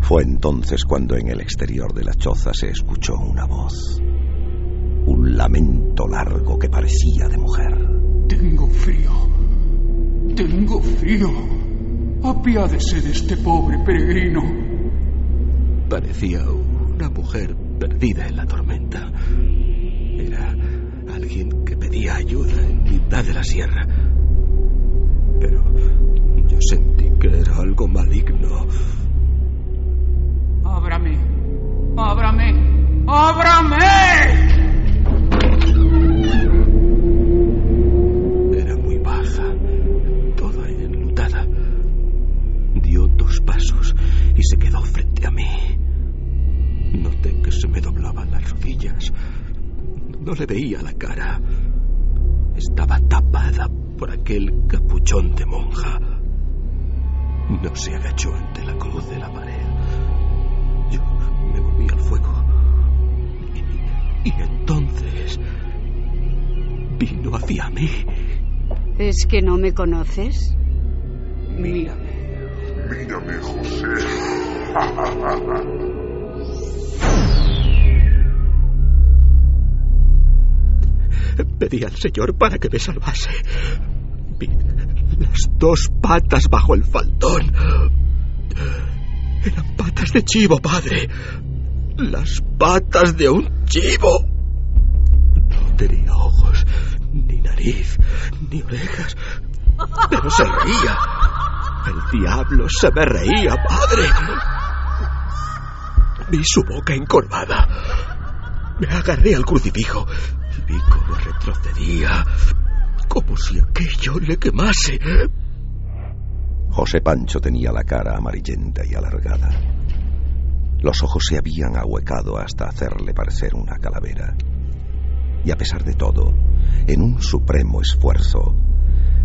Fue entonces cuando en el exterior de la choza se escuchó una voz. Un lamento largo que parecía de mujer. Tengo frío. Tengo frío. Apiádese de este pobre peregrino. Parecía una mujer perdida en la tormenta. Era alguien que pedía ayuda en mitad de la sierra. Pero yo sentí que era algo maligno. Ábrame. Ábrame. Ábrame. Se me doblaban las rodillas. No le veía la cara. Estaba tapada por aquel capuchón de monja. No se agachó ante la cruz de la pared. Yo me volví al fuego. Y, y entonces vino hacia mí. ¿Es que no me conoces? Mírame. Mírame, José. [LAUGHS] Pedí al Señor para que me salvase. Vi las dos patas bajo el faldón. Eran patas de chivo, padre. Las patas de un chivo. No tenía ojos, ni nariz, ni orejas. Pero se reía. El diablo se me reía, padre. Vi su boca encorvada. Me agarré al crucifijo cómo retrocedía, como si aquello le quemase. José Pancho tenía la cara amarillenta y alargada. Los ojos se habían ahuecado hasta hacerle parecer una calavera. Y a pesar de todo, en un supremo esfuerzo,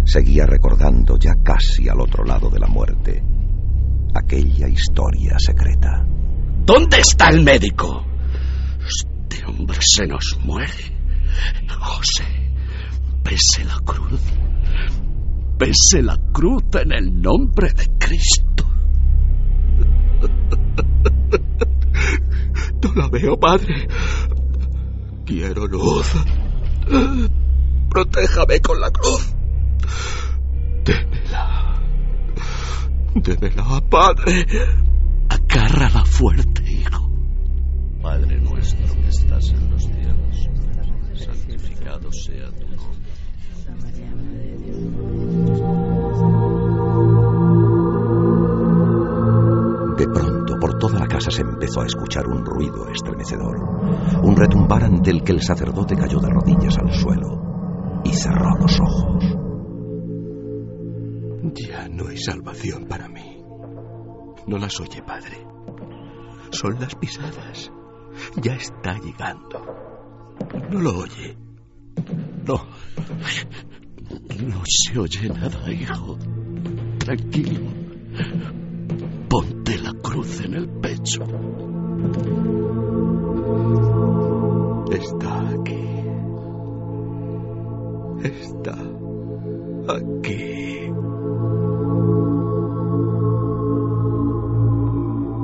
seguía recordando ya casi al otro lado de la muerte aquella historia secreta. ¿Dónde está el médico? Este hombre se nos muere. José, pese la cruz. bese la cruz en el nombre de Cristo. No la veo, padre. Quiero luz. Protéjame con la cruz. Démela. Démela, padre. Acárrala fuerte, hijo. Padre nuestro que estás en los sea tu nombre. De pronto, por toda la casa se empezó a escuchar un ruido estremecedor, un retumbar ante el que el sacerdote cayó de rodillas al suelo y cerró los ojos. Ya no hay salvación para mí. No las oye, padre. Son las pisadas. Ya está llegando. No lo oye. No. No se oye nada, hijo. Tranquilo. Ponte la cruz en el pecho. Está aquí. Está aquí.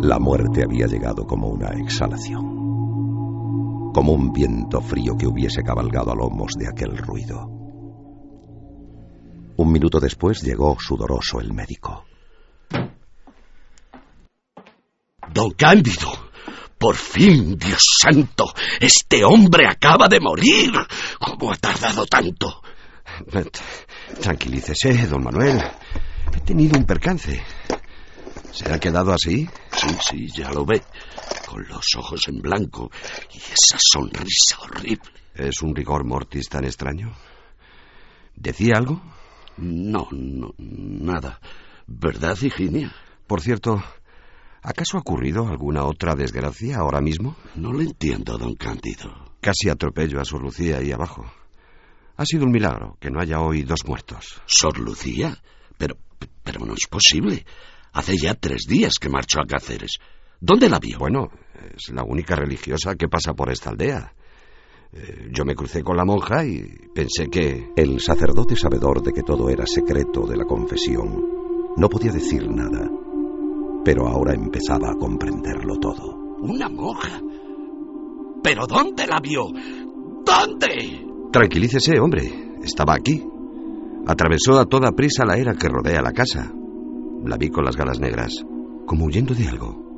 La muerte había llegado como una exhalación, como un viento frío que hubiese cabalgado a lomos de aquel ruido. Un minuto después llegó sudoroso el médico. Don Cándido, por fin, Dios santo, este hombre acaba de morir. ¿Cómo ha tardado tanto? Tranquilícese, don Manuel. He tenido un percance. ¿Se ha quedado así? Sí, sí, ya lo ve. Con los ojos en blanco y esa sonrisa horrible. ¿Es un rigor mortis tan extraño? ¿Decía algo? No, no, nada. ¿Verdad, Higinia? Por cierto, ¿acaso ha ocurrido alguna otra desgracia ahora mismo? No lo entiendo, don Cándido. Casi atropello a Sor Lucía ahí abajo. Ha sido un milagro que no haya hoy dos muertos. ¿Sor Lucía? Pero, pero no es posible. Hace ya tres días que marchó a Cáceres. ¿Dónde la vio? Bueno, es la única religiosa que pasa por esta aldea. Eh, yo me crucé con la monja y pensé que... El sacerdote, sabedor de que todo era secreto de la confesión, no podía decir nada, pero ahora empezaba a comprenderlo todo. ¿Una monja? ¿Pero dónde la vio? ¿Dónde? Tranquilícese, hombre. Estaba aquí. Atravesó a toda prisa la era que rodea la casa. La vi con las galas negras, como huyendo de algo.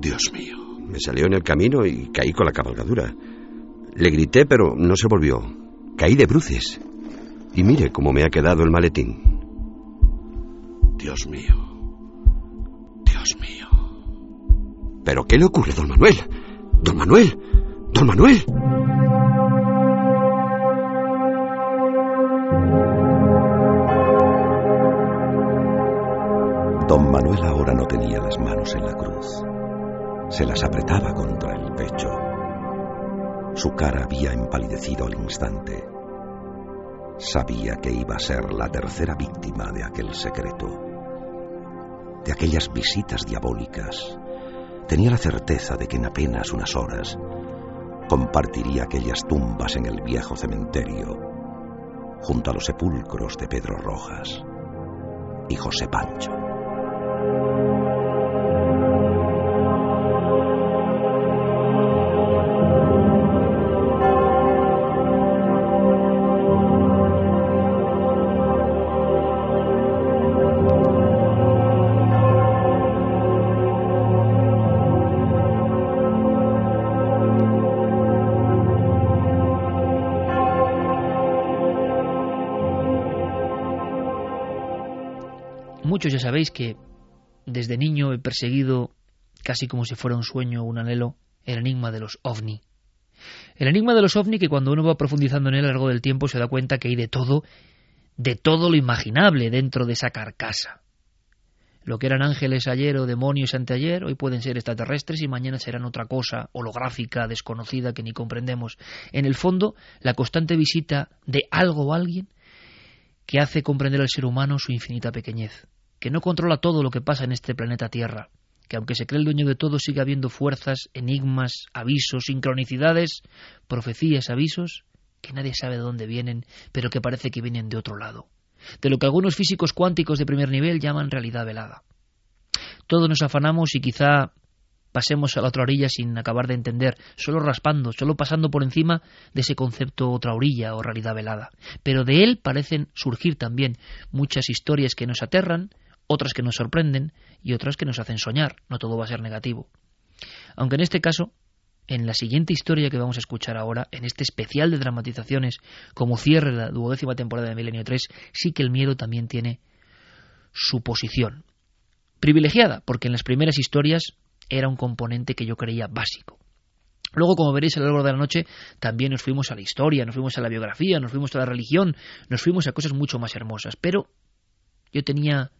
Dios mío. Me salió en el camino y caí con la cabalgadura. Le grité, pero no se volvió. Caí de bruces. Y mire cómo me ha quedado el maletín. Dios mío. Dios mío. ¿Pero qué le ocurre, don Manuel? Don Manuel. Don Manuel. En la cruz. Se las apretaba contra el pecho. Su cara había empalidecido al instante. Sabía que iba a ser la tercera víctima de aquel secreto, de aquellas visitas diabólicas. Tenía la certeza de que en apenas unas horas compartiría aquellas tumbas en el viejo cementerio, junto a los sepulcros de Pedro Rojas y José Pancho. Sabéis que desde niño he perseguido, casi como si fuera un sueño o un anhelo, el enigma de los ovni. El enigma de los ovni que cuando uno va profundizando en él a lo largo del tiempo se da cuenta que hay de todo, de todo lo imaginable dentro de esa carcasa. Lo que eran ángeles ayer o demonios anteayer, hoy pueden ser extraterrestres y mañana serán otra cosa holográfica, desconocida, que ni comprendemos. En el fondo, la constante visita de algo o alguien que hace comprender al ser humano su infinita pequeñez, que no controla todo lo que pasa en este planeta Tierra, que aunque se cree el dueño de todo sigue habiendo fuerzas, enigmas, avisos, sincronicidades, profecías, avisos, que nadie sabe de dónde vienen, pero que parece que vienen de otro lado. de lo que algunos físicos cuánticos de primer nivel llaman realidad velada. Todos nos afanamos y quizá pasemos a la otra orilla sin acabar de entender, solo raspando, solo pasando por encima de ese concepto otra orilla o realidad velada. Pero de él parecen surgir también muchas historias que nos aterran, otras que nos sorprenden y otras que nos hacen soñar. No todo va a ser negativo. Aunque en este caso, en la siguiente historia que vamos a escuchar ahora, en este especial de dramatizaciones, como cierre la duodécima temporada de Milenio 3, sí que el miedo también tiene su posición. Privilegiada, porque en las primeras historias era un componente que yo creía básico. Luego, como veréis a lo largo de la noche, también nos fuimos a la historia, nos fuimos a la biografía, nos fuimos a la religión, nos fuimos a cosas mucho más hermosas. Pero yo tenía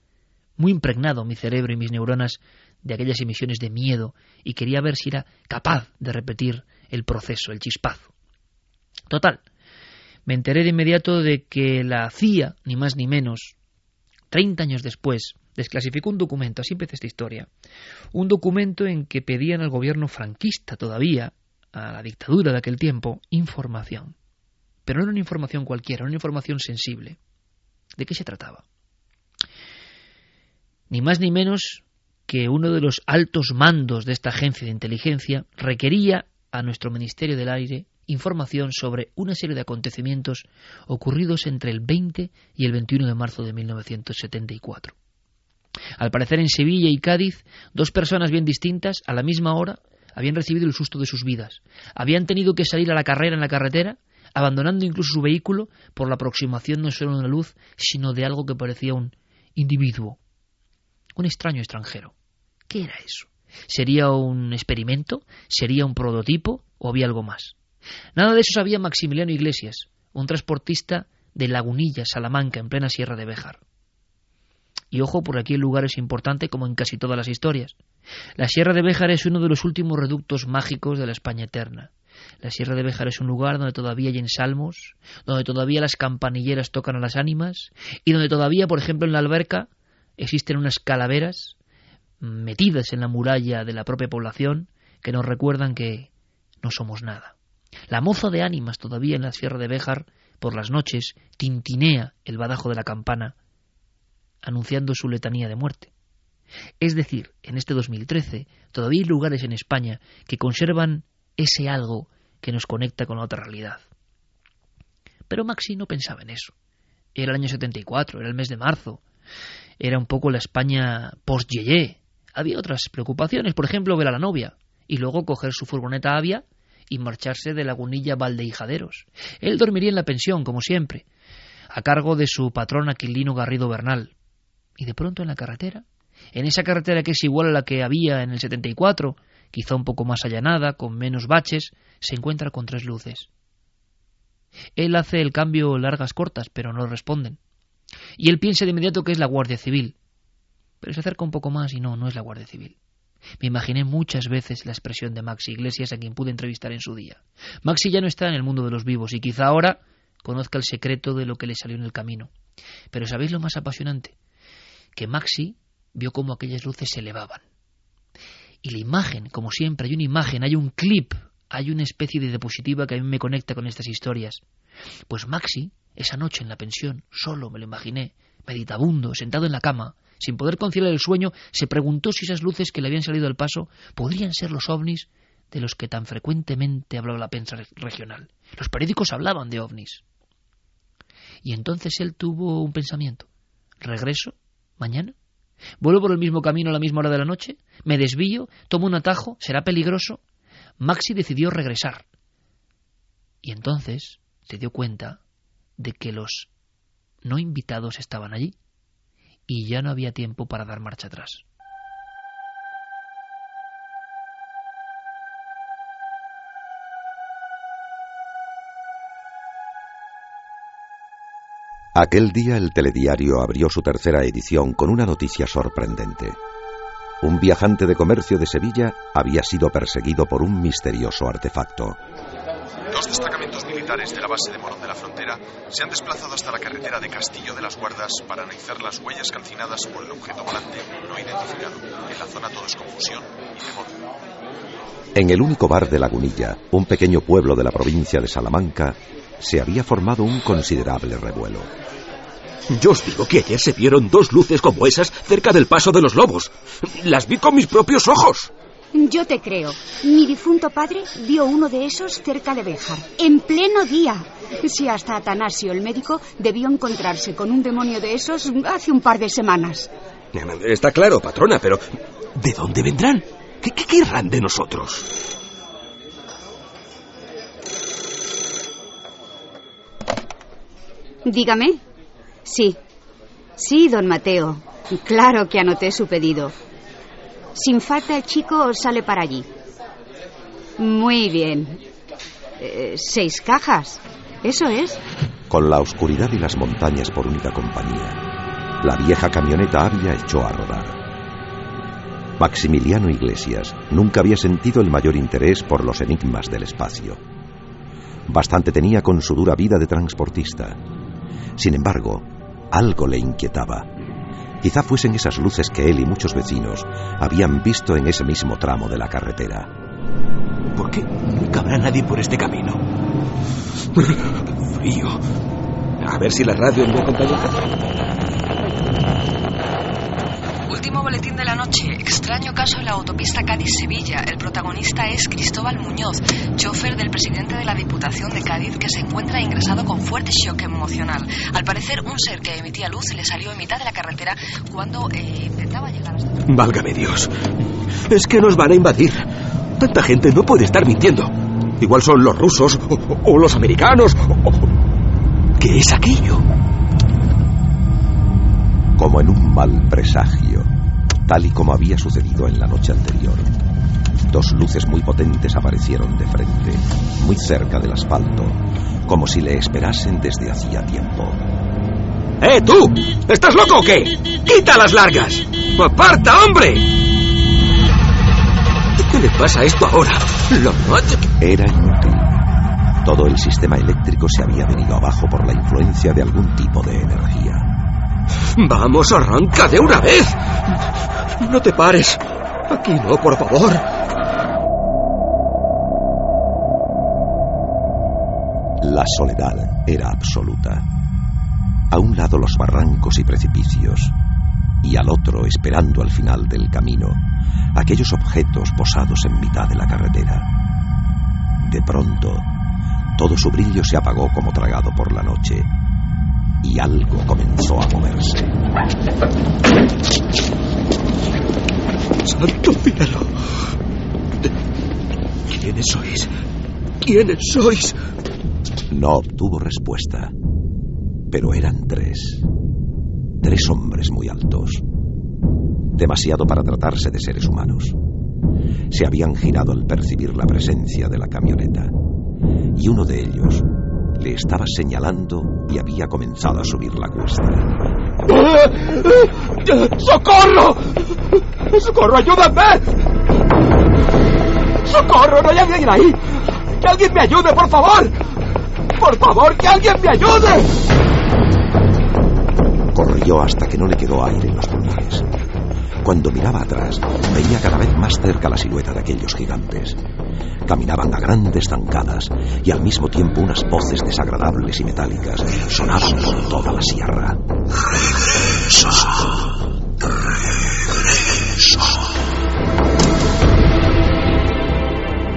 muy impregnado mi cerebro y mis neuronas de aquellas emisiones de miedo y quería ver si era capaz de repetir el proceso, el chispazo. Total, me enteré de inmediato de que la CIA, ni más ni menos, 30 años después, desclasificó un documento, así empecé esta historia, un documento en que pedían al gobierno franquista todavía, a la dictadura de aquel tiempo, información. Pero no era una información cualquiera, era una información sensible. ¿De qué se trataba? Ni más ni menos que uno de los altos mandos de esta agencia de inteligencia requería a nuestro Ministerio del Aire información sobre una serie de acontecimientos ocurridos entre el 20 y el 21 de marzo de 1974. Al parecer en Sevilla y Cádiz, dos personas bien distintas, a la misma hora, habían recibido el susto de sus vidas. Habían tenido que salir a la carrera en la carretera, abandonando incluso su vehículo por la aproximación no solo de una luz, sino de algo que parecía un individuo, un extraño extranjero. ¿Qué era eso? ¿Sería un experimento? ¿Sería un prototipo? ¿O había algo más? Nada de eso sabía Maximiliano Iglesias, un transportista de Lagunilla, Salamanca, en plena Sierra de Béjar. Y ojo, por aquí el lugar es importante como en casi todas las historias. La Sierra de Béjar es uno de los últimos reductos mágicos de la España eterna. La Sierra de Béjar es un lugar donde todavía hay ensalmos, donde todavía las campanilleras tocan a las ánimas y donde todavía, por ejemplo, en la alberca existen unas calaveras metidas en la muralla de la propia población que nos recuerdan que no somos nada. La moza de ánimas todavía en la Sierra de Béjar, por las noches, tintinea el badajo de la campana, anunciando su letanía de muerte. Es decir, en este 2013 todavía hay lugares en España que conservan ese algo que nos conecta con la otra realidad. Pero Maxi no pensaba en eso. Era el año 74, era el mes de marzo, era un poco la España post-Yeye. Había otras preocupaciones, por ejemplo, ver a la novia y luego coger su furgoneta Avia y marcharse de Lagunilla Valdeijaderos. Él dormiría en la pensión, como siempre, a cargo de su patrón Aquilino Garrido Bernal. Y de pronto en la carretera, en esa carretera que es igual a la que había en el 74, quizá un poco más allanada, con menos baches, se encuentra con tres luces. Él hace el cambio largas cortas, pero no responden. Y él piensa de inmediato que es la Guardia Civil. Pero se acerca un poco más y no, no es la Guardia Civil. Me imaginé muchas veces la expresión de Maxi Iglesias a quien pude entrevistar en su día. Maxi ya no está en el mundo de los vivos y quizá ahora conozca el secreto de lo que le salió en el camino. Pero ¿sabéis lo más apasionante? Que Maxi vio cómo aquellas luces se elevaban. Y la imagen, como siempre, hay una imagen, hay un clip, hay una especie de diapositiva que a mí me conecta con estas historias. Pues Maxi, esa noche en la pensión, solo me lo imaginé, meditabundo, sentado en la cama, sin poder conciliar el sueño, se preguntó si esas luces que le habían salido al paso podrían ser los ovnis de los que tan frecuentemente hablaba la prensa regional. Los periódicos hablaban de ovnis. Y entonces él tuvo un pensamiento. ¿Regreso? ¿Mañana? ¿Vuelvo por el mismo camino a la misma hora de la noche? ¿Me desvío? ¿Tomo un atajo? ¿Será peligroso? Maxi decidió regresar. Y entonces se dio cuenta de que los no invitados estaban allí y ya no había tiempo para dar marcha atrás. Aquel día el telediario abrió su tercera edición con una noticia sorprendente. Un viajante de comercio de Sevilla había sido perseguido por un misterioso artefacto. Dos destacamentos militares de la base de Morón de la Frontera se han desplazado hasta la carretera de Castillo de las Guardas para analizar las huellas calcinadas por el objeto volante no identificado. En la zona todo es confusión y temor. En el único bar de Lagunilla, un pequeño pueblo de la provincia de Salamanca, se había formado un considerable revuelo. Yo os digo que ayer se vieron dos luces como esas cerca del paso de los lobos. Las vi con mis propios ojos. Yo te creo. Mi difunto padre vio uno de esos cerca de Béjar, en pleno día. Si hasta Atanasio, el médico, debió encontrarse con un demonio de esos hace un par de semanas. Está claro, patrona, pero ¿de dónde vendrán? ¿Qué, qué querrán de nosotros? Dígame. Sí. Sí, don Mateo. Claro que anoté su pedido. Sin falta el chico sale para allí. Muy bien. Eh, seis cajas. Eso es. Con la oscuridad y las montañas por única compañía, la vieja camioneta había echó a rodar. Maximiliano Iglesias nunca había sentido el mayor interés por los enigmas del espacio. Bastante tenía con su dura vida de transportista. Sin embargo, algo le inquietaba. Quizá fuesen esas luces que él y muchos vecinos habían visto en ese mismo tramo de la carretera. ¿Por qué nunca habrá nadie por este camino? Frío. A ver si la radio me acompaña. Último boletín de la noche. Extraño caso en la autopista Cádiz-Sevilla. El protagonista es Cristóbal Muñoz, chofer del presidente de la Diputación de Cádiz, que se encuentra ingresado con fuerte shock emocional. Al parecer, un ser que emitía luz le salió en mitad de la carretera cuando eh, intentaba llegar hasta... Válgame Dios. Es que nos van a invadir. Tanta gente no puede estar mintiendo. Igual son los rusos o, o los americanos. o- o- ¿Qué es aquello? Como en un mal presagio, tal y como había sucedido en la noche anterior. Dos luces muy potentes aparecieron de frente, muy cerca del asfalto, como si le esperasen desde hacía tiempo. ¡Eh, tú! ¿Estás loco o qué? ¡Quita las largas! ¡Aparta, hombre! ¿Qué le pasa a esto ahora? Lo Era inútil. Todo el sistema eléctrico se había venido abajo por la influencia de algún tipo de energía. Vamos, arranca de una vez. No te pares. Aquí no, por favor. La soledad era absoluta. A un lado los barrancos y precipicios, y al otro, esperando al final del camino, aquellos objetos posados en mitad de la carretera. De pronto, todo su brillo se apagó como tragado por la noche, y algo comenzó a moverse. ¡Santo cielo! ¿Quiénes sois? ¿Quiénes sois? No obtuvo respuesta, pero eran tres. Tres hombres muy altos. Demasiado para tratarse de seres humanos. Se habían girado al percibir la presencia de la camioneta. Y uno de ellos le estaba señalando y había comenzado a subir la cuesta. ¡Socorro! ¡Socorro, ayúdame! ¡Socorro! ¿No hay alguien ahí? ¡Que alguien me ayude, por favor! ¡Por favor, que alguien me ayude! Corrió hasta que no le quedó aire en los pulmones. Cuando miraba atrás, veía cada vez más cerca la silueta de aquellos gigantes. Caminaban a grandes zancadas y al mismo tiempo unas voces desagradables y metálicas sonaban por toda la sierra.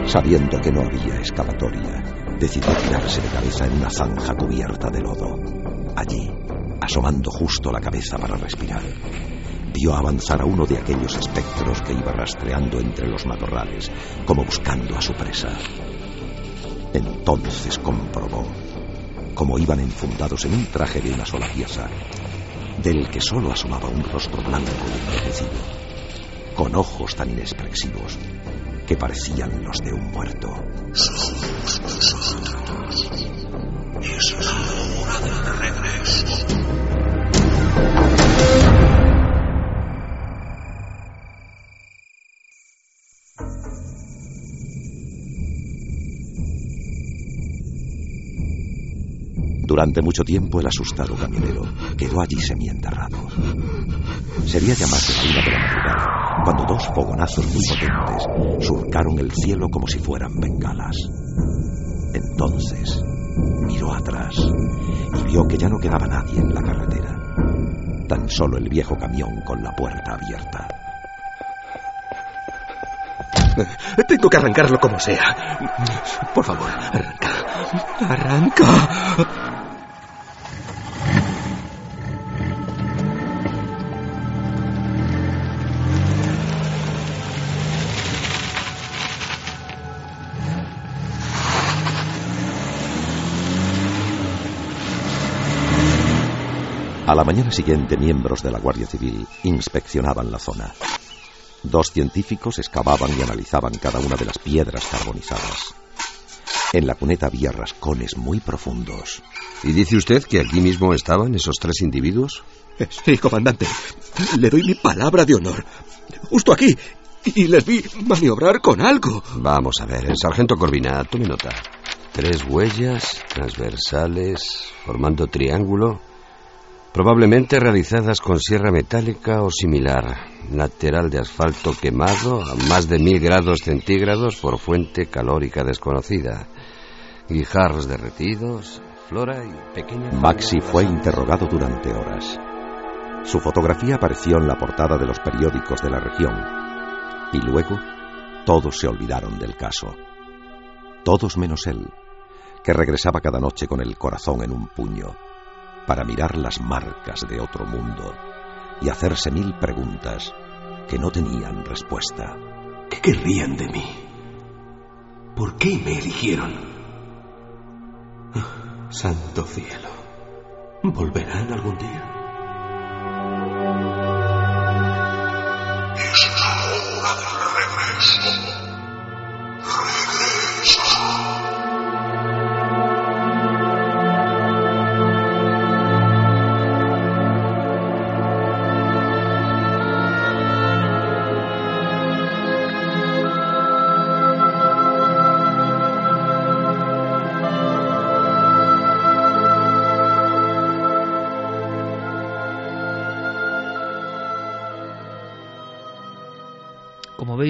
Sabiendo que no había escapatoria, decidió tirarse de cabeza en una zanja cubierta de lodo. Allí, asomando justo la cabeza para respirar, vio avanzar a uno de aquellos espectros que iba rastreando entre los matorrales, como buscando a su presa. Entonces comprobó cómo iban enfundados en un traje de una sola pieza, del que solo asomaba un rostro blanco y envejecido, con ojos tan inexpresivos que parecían los de un muerto. Es la hora del regreso. Durante mucho tiempo el asustado camionero quedó allí semienterrado. Sería ya más de la una de la madrugada cuando dos fogonazos muy potentes surcaron el cielo como si fueran bengalas. Entonces miró atrás y vio que ya no quedaba nadie en la carretera. Tan solo el viejo camión con la puerta abierta. [LAUGHS] Tengo que arrancarlo como sea. Por favor, arranca. Arranca. A la mañana siguiente, miembros de la Guardia Civil inspeccionaban la zona. Dos científicos excavaban y analizaban cada una de las piedras carbonizadas. En la cuneta había rascones muy profundos. ¿Y dice usted que aquí mismo estaban esos tres individuos? Sí, comandante. Le doy mi palabra de honor. Justo aquí. Y les vi maniobrar con algo. Vamos a ver, el sargento Corvina, tome nota. Tres huellas transversales formando triángulo probablemente realizadas con sierra metálica o similar, lateral de asfalto quemado a más de mil grados centígrados por fuente calórica desconocida, guijarros derretidos, flora y pequeña... Maxi fue interrogado durante horas. Su fotografía apareció en la portada de los periódicos de la región. Y luego todos se olvidaron del caso. Todos menos él, que regresaba cada noche con el corazón en un puño para mirar las marcas de otro mundo y hacerse mil preguntas que no tenían respuesta. ¿Qué querrían de mí? ¿Por qué me eligieron? Ah, santo cielo. ¿Volverán algún día? Es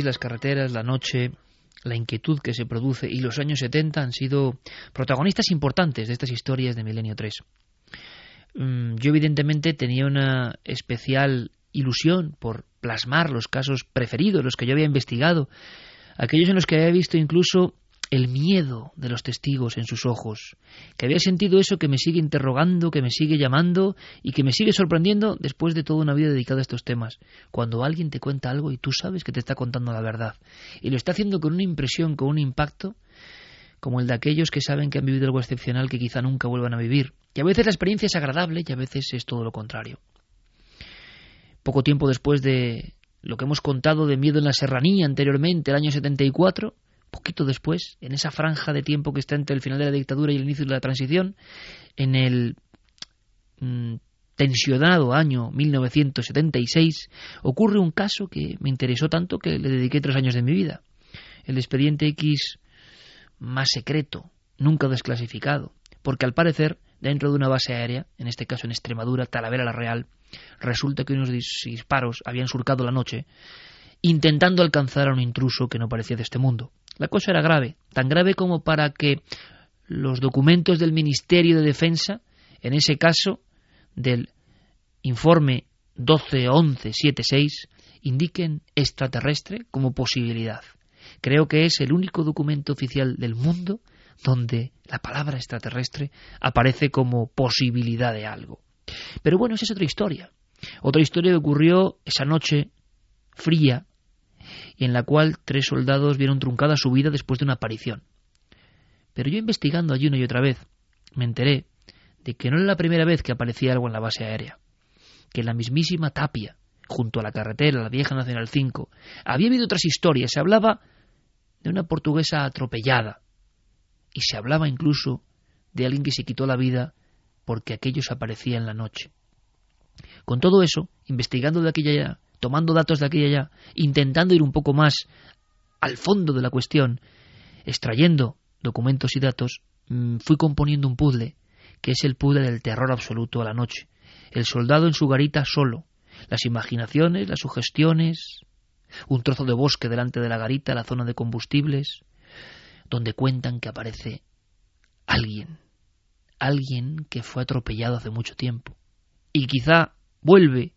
las carreteras, la noche, la inquietud que se produce y los años 70 han sido protagonistas importantes de estas historias de Milenio 3. Mm, yo evidentemente tenía una especial ilusión por plasmar los casos preferidos, los que yo había investigado, aquellos en los que había visto incluso el miedo de los testigos en sus ojos, que había sentido eso que me sigue interrogando, que me sigue llamando y que me sigue sorprendiendo después de toda una vida dedicada a estos temas. Cuando alguien te cuenta algo y tú sabes que te está contando la verdad y lo está haciendo con una impresión, con un impacto, como el de aquellos que saben que han vivido algo excepcional que quizá nunca vuelvan a vivir. Y a veces la experiencia es agradable y a veces es todo lo contrario. Poco tiempo después de lo que hemos contado de miedo en la serranía anteriormente, el año 74, poquito después, en esa franja de tiempo que está entre el final de la dictadura y el inicio de la transición, en el mm, tensionado año 1976, ocurre un caso que me interesó tanto que le dediqué tres años de mi vida. El expediente X más secreto, nunca desclasificado, porque al parecer, dentro de una base aérea, en este caso en Extremadura, Talavera la Real, resulta que unos disparos habían surcado la noche intentando alcanzar a un intruso que no parecía de este mundo. La cosa era grave, tan grave como para que los documentos del Ministerio de Defensa, en ese caso del informe 121176, indiquen extraterrestre como posibilidad. Creo que es el único documento oficial del mundo donde la palabra extraterrestre aparece como posibilidad de algo. Pero bueno, esa es otra historia. Otra historia que ocurrió esa noche fría en la cual tres soldados vieron truncada su vida después de una aparición. Pero yo investigando allí una y otra vez, me enteré de que no era la primera vez que aparecía algo en la base aérea, que en la mismísima Tapia, junto a la carretera, la vieja Nacional 5, había habido otras historias, se hablaba de una portuguesa atropellada, y se hablaba incluso de alguien que se quitó la vida porque aquellos aparecía en la noche. Con todo eso, investigando de aquella tomando datos de aquí y allá, intentando ir un poco más al fondo de la cuestión, extrayendo documentos y datos, mm, fui componiendo un puzzle, que es el puzzle del terror absoluto a la noche. El soldado en su garita solo, las imaginaciones, las sugestiones, un trozo de bosque delante de la garita, la zona de combustibles, donde cuentan que aparece alguien, alguien que fue atropellado hace mucho tiempo. Y quizá vuelve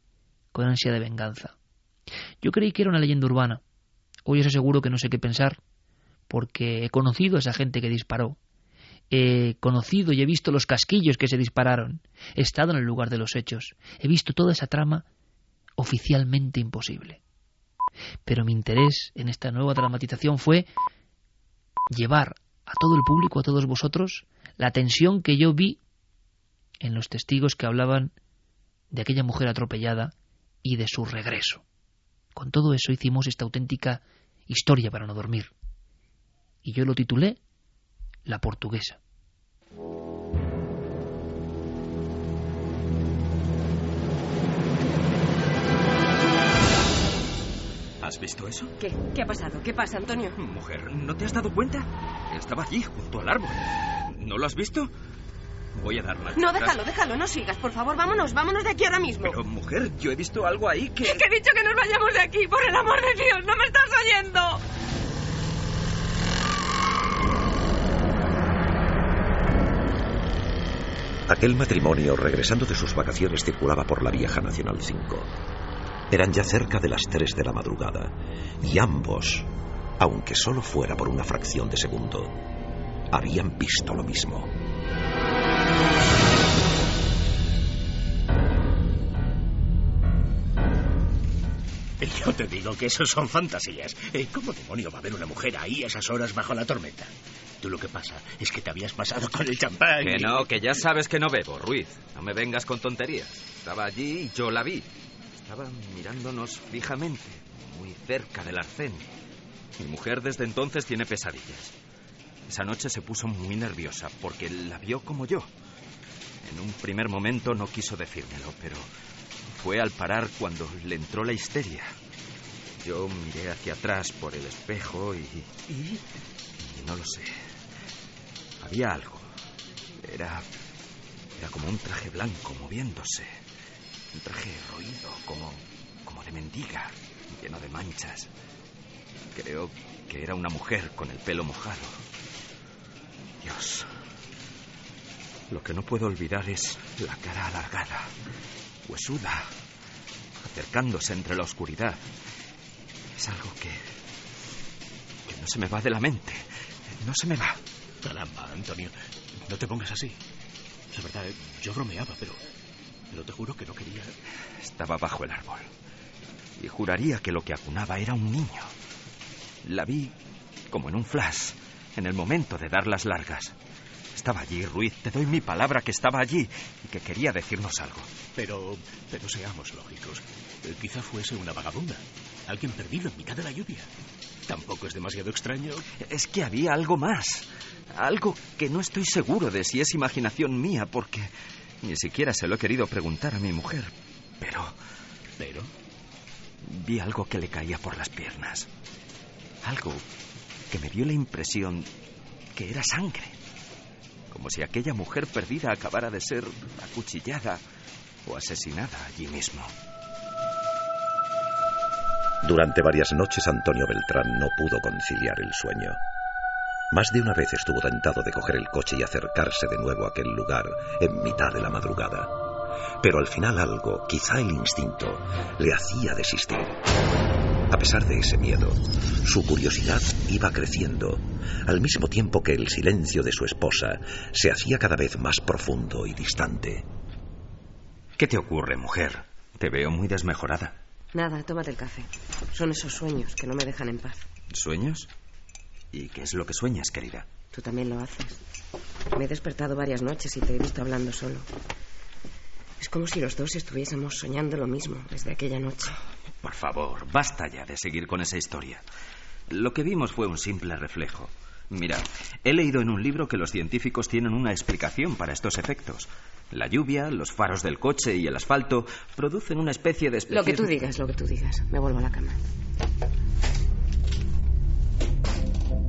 con ansia de venganza. Yo creí que era una leyenda urbana. Hoy os aseguro que no sé qué pensar, porque he conocido a esa gente que disparó. He conocido y he visto los casquillos que se dispararon. He estado en el lugar de los hechos. He visto toda esa trama oficialmente imposible. Pero mi interés en esta nueva dramatización fue llevar a todo el público, a todos vosotros, la tensión que yo vi en los testigos que hablaban de aquella mujer atropellada y de su regreso. Con todo eso hicimos esta auténtica historia para no dormir. Y yo lo titulé La portuguesa. ¿Has visto eso? ¿Qué? ¿Qué ha pasado? ¿Qué pasa, Antonio? Mujer, ¿no te has dado cuenta? Estaba allí, junto al árbol. ¿No lo has visto? Voy a dar No, déjalo, déjalo, no sigas. Por favor, vámonos, vámonos de aquí ahora mismo. Pero, mujer, yo he visto algo ahí que... Que he dicho que nos vayamos de aquí, por el amor de Dios, ¿no me estás oyendo? Aquel matrimonio, regresando de sus vacaciones, circulaba por la vieja Nacional 5. Eran ya cerca de las 3 de la madrugada, y ambos, aunque solo fuera por una fracción de segundo, habían visto lo mismo. Yo te digo que eso son fantasías. Eh, ¿Cómo demonio va a haber una mujer ahí a esas horas bajo la tormenta? Tú lo que pasa es que te habías pasado con el champán. Que y- no, que ya sabes que no bebo, Ruiz. No me vengas con tonterías. Estaba allí y yo la vi. Estaba mirándonos fijamente, muy cerca del arcén. Mi mujer desde entonces tiene pesadillas. Esa noche se puso muy nerviosa porque la vio como yo. En un primer momento no quiso decírmelo, pero fue al parar cuando le entró la histeria. Yo miré hacia atrás por el espejo y... ¿Y? No lo sé. Había algo. Era... Era como un traje blanco moviéndose. Un traje roído, como... como de mendiga, lleno de manchas. Creo que era una mujer con el pelo mojado. Dios. Lo que no puedo olvidar es la cara alargada, huesuda, acercándose entre la oscuridad. Es algo que... que no se me va de la mente. No se me va. Caramba, Antonio, no te pongas así. La verdad, yo bromeaba, pero... Pero te juro que no quería... Estaba bajo el árbol. Y juraría que lo que acunaba era un niño. La vi como en un flash, en el momento de dar las largas. Estaba allí, Ruiz. Te doy mi palabra que estaba allí y que quería decirnos algo. Pero... pero seamos lógicos. Eh, quizá fuese una vagabunda. Alguien perdido en mitad de la lluvia. Tampoco es demasiado extraño. Es que había algo más. Algo que no estoy seguro de si es imaginación mía, porque ni siquiera se lo he querido preguntar a mi mujer. Pero... Pero... Vi algo que le caía por las piernas. Algo que me dio la impresión que era sangre. Como si aquella mujer perdida acabara de ser acuchillada o asesinada allí mismo. Durante varias noches Antonio Beltrán no pudo conciliar el sueño. Más de una vez estuvo tentado de coger el coche y acercarse de nuevo a aquel lugar en mitad de la madrugada. Pero al final algo, quizá el instinto, le hacía desistir. A pesar de ese miedo, su curiosidad iba creciendo, al mismo tiempo que el silencio de su esposa se hacía cada vez más profundo y distante. ¿Qué te ocurre, mujer? Te veo muy desmejorada. Nada, tómate el café. Son esos sueños que no me dejan en paz. ¿Sueños? ¿Y qué es lo que sueñas, querida? Tú también lo haces. Me he despertado varias noches y te he visto hablando solo. Es como si los dos estuviésemos soñando lo mismo desde aquella noche. Por favor, basta ya de seguir con esa historia. Lo que vimos fue un simple reflejo. Mira, he leído en un libro que los científicos tienen una explicación para estos efectos. La lluvia, los faros del coche y el asfalto producen una especie de... Lo que tú digas, lo que tú digas. Me vuelvo a la cama.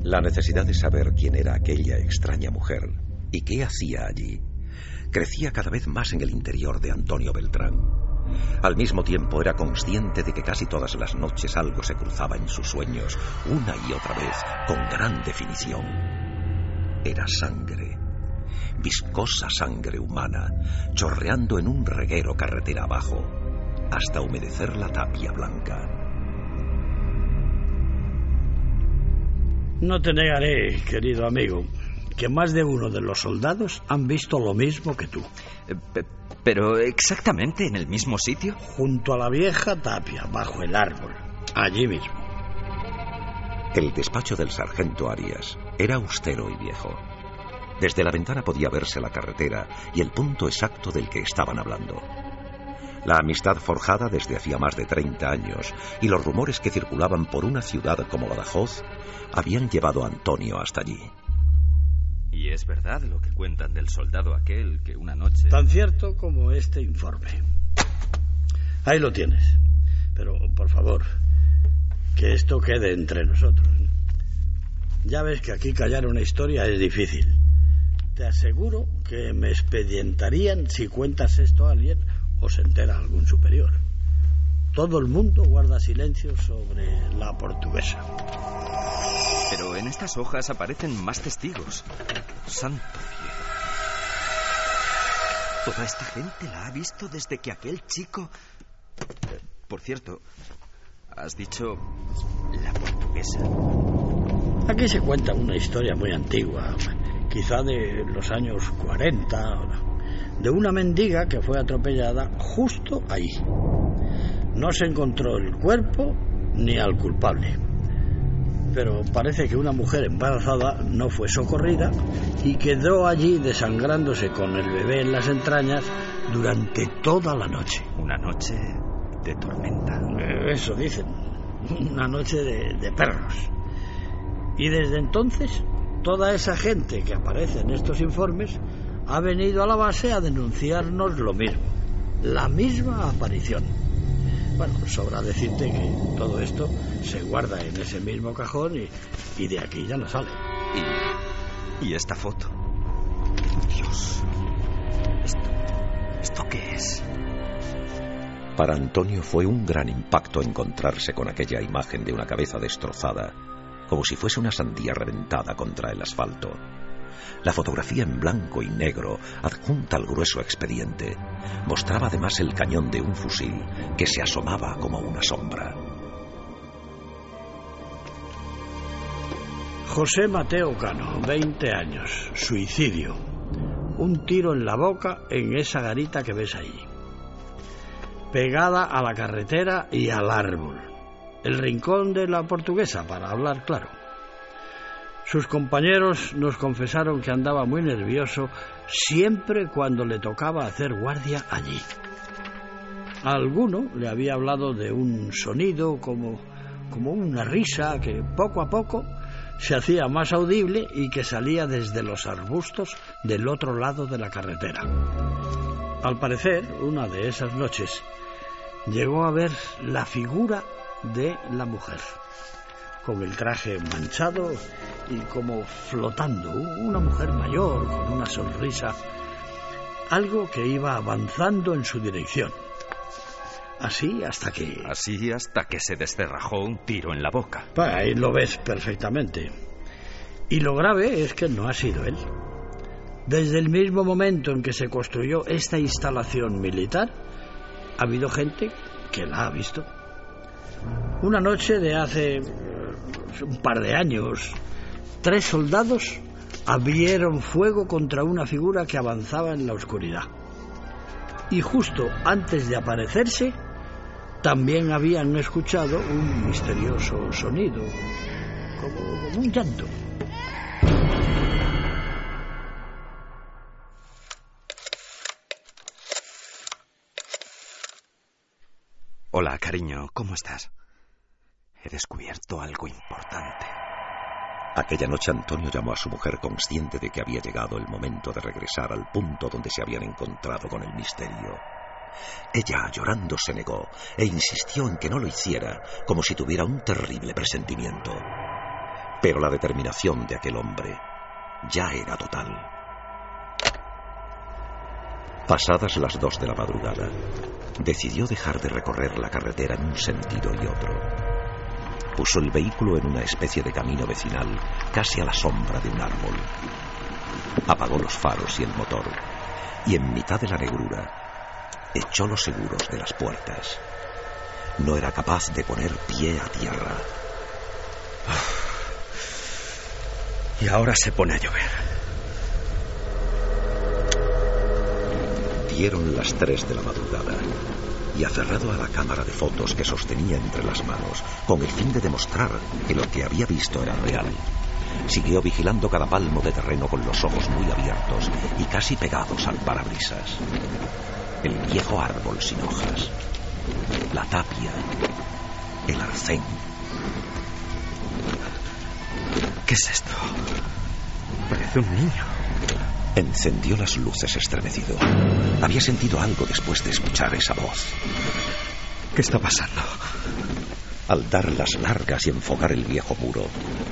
La necesidad de saber quién era aquella extraña mujer y qué hacía allí crecía cada vez más en el interior de Antonio Beltrán. Al mismo tiempo era consciente de que casi todas las noches algo se cruzaba en sus sueños, una y otra vez, con gran definición. Era sangre, viscosa sangre humana, chorreando en un reguero carretera abajo, hasta humedecer la tapia blanca. No te negaré, querido amigo, que más de uno de los soldados han visto lo mismo que tú. Eh, ¿Pero exactamente en el mismo sitio? Junto a la vieja tapia, bajo el árbol, allí mismo. El despacho del sargento Arias era austero y viejo. Desde la ventana podía verse la carretera y el punto exacto del que estaban hablando. La amistad forjada desde hacía más de 30 años y los rumores que circulaban por una ciudad como Badajoz habían llevado a Antonio hasta allí. Y es verdad lo que cuentan del soldado aquel que una noche... Tan cierto como este informe. Ahí lo tienes. Pero, por favor, que esto quede entre nosotros. Ya ves que aquí callar una historia es difícil. Te aseguro que me expedientarían si cuentas esto a alguien o se entera algún superior. Todo el mundo guarda silencio sobre la portuguesa. Pero en estas hojas aparecen más testigos. Santo cielo. Toda esta gente la ha visto desde que aquel chico... Eh, por cierto, has dicho la portuguesa. Aquí se cuenta una historia muy antigua, quizá de los años 40, de una mendiga que fue atropellada justo ahí. No se encontró el cuerpo ni al culpable pero parece que una mujer embarazada no fue socorrida y quedó allí desangrándose con el bebé en las entrañas durante toda la noche. Una noche de tormenta. Eh, eso dicen, una noche de, de perros. Y desde entonces, toda esa gente que aparece en estos informes ha venido a la base a denunciarnos lo mismo, la misma aparición. Bueno, sobra decirte que todo esto se guarda en ese mismo cajón y, de aquí ya no sale. ¿Y, y esta foto? Dios. ¿Esto, ¿Esto qué es? Para Antonio fue un gran impacto encontrarse con aquella imagen de una cabeza destrozada, como si fuese una sandía reventada contra el asfalto. La fotografía en blanco y negro, adjunta al grueso expediente, mostraba además el cañón de un fusil que se asomaba como una sombra. José Mateo Cano, 20 años, suicidio. Un tiro en la boca en esa garita que ves ahí. Pegada a la carretera y al árbol. El rincón de la portuguesa, para hablar claro. Sus compañeros nos confesaron que andaba muy nervioso siempre cuando le tocaba hacer guardia allí. A alguno le había hablado de un sonido como, como una risa que poco a poco se hacía más audible y que salía desde los arbustos del otro lado de la carretera. Al parecer, una de esas noches, llegó a ver la figura de la mujer con el traje manchado y como flotando, una mujer mayor con una sonrisa, algo que iba avanzando en su dirección. Así hasta que... Así hasta que se descerrajó un tiro en la boca. ahí lo ves perfectamente. Y lo grave es que no ha sido él. Desde el mismo momento en que se construyó esta instalación militar, ha habido gente que la ha visto. Una noche de hace un par de años, tres soldados abrieron fuego contra una figura que avanzaba en la oscuridad. Y justo antes de aparecerse, también habían escuchado un misterioso sonido, como, un llanto. Hola, cariño, ¿cómo estás? He descubierto algo importante. Aquella noche Antonio llamó a su mujer consciente de que había llegado el momento de regresar al punto donde se habían encontrado con el misterio. Ella, llorando, se negó e insistió en que no lo hiciera, como si tuviera un terrible presentimiento. Pero la determinación de aquel hombre ya era total. Pasadas las dos de la madrugada, decidió dejar de recorrer la carretera en un sentido y otro puso el vehículo en una especie de camino vecinal, casi a la sombra de un árbol. apagó los faros y el motor, y en mitad de la negrura echó los seguros de las puertas. No era capaz de poner pie a tierra. [SIGHS] Y ahora se pone a llover. Dieron las tres de la madrugada y aferrado a la cámara de fotos que sostenía entre las manos, con el fin de demostrar que lo que había visto era real, siguió vigilando cada palmo de terreno con los ojos muy abiertos y casi pegados al parabrisas. El viejo árbol sin hojas, la tapia, el arcén. ¿Qué es esto? Parece un niño. Encendió las luces estremecido. Había sentido algo después de escuchar esa voz. ¿Qué está pasando? Al dar las largas y enfocar el viejo muro,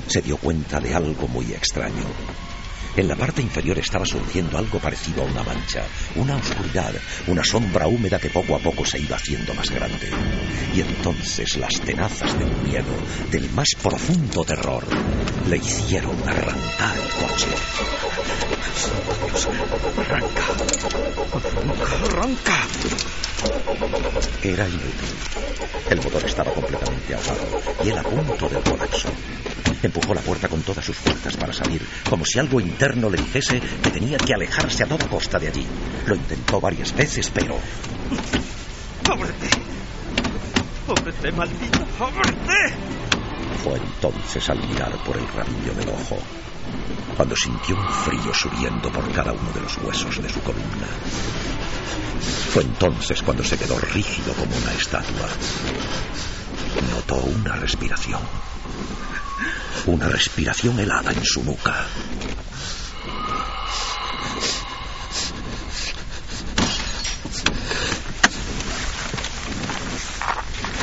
se dio cuenta de algo muy extraño. En la parte inferior estaba surgiendo algo parecido a una mancha, una oscuridad, una sombra húmeda que poco a poco se iba haciendo más grande. Y entonces las tenazas del miedo, del más profundo terror, le hicieron arrancar el coche. Arranca. Arranca. Era inútil. El motor estaba completamente ahogado y él a punto del colapso. Empujó la puerta con todas sus fuerzas para salir, como si algo interno le dijese que tenía que alejarse a toda costa de allí. Lo intentó varias veces, pero... ¡Ábrete! ¡Ábrete, maldito! ¡Ábrete! Fue entonces al mirar por el rabillo del ojo, cuando sintió un frío subiendo por cada uno de los huesos de su columna. Fue entonces cuando se quedó rígido como una estatua. Notó una respiración. Una respiración helada en su nuca.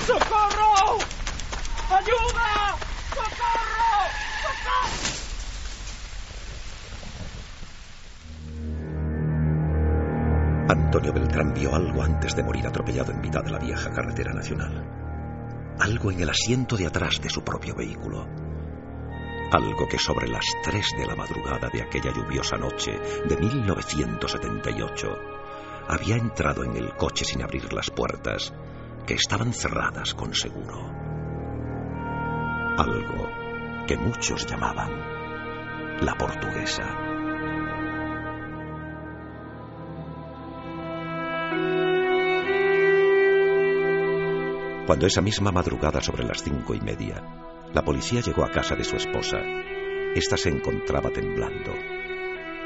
¡Socorro! ¡Ayuda! ¡Socorro! ¡Socorro! Antonio Beltrán vio algo antes de morir atropellado en mitad de la vieja carretera nacional. Algo en el asiento de atrás de su propio vehículo. Algo que sobre las tres de la madrugada de aquella lluviosa noche de 1978 había entrado en el coche sin abrir las puertas, que estaban cerradas con seguro. Algo que muchos llamaban la portuguesa. Cuando esa misma madrugada sobre las cinco y media, la policía llegó a casa de su esposa, ésta se encontraba temblando,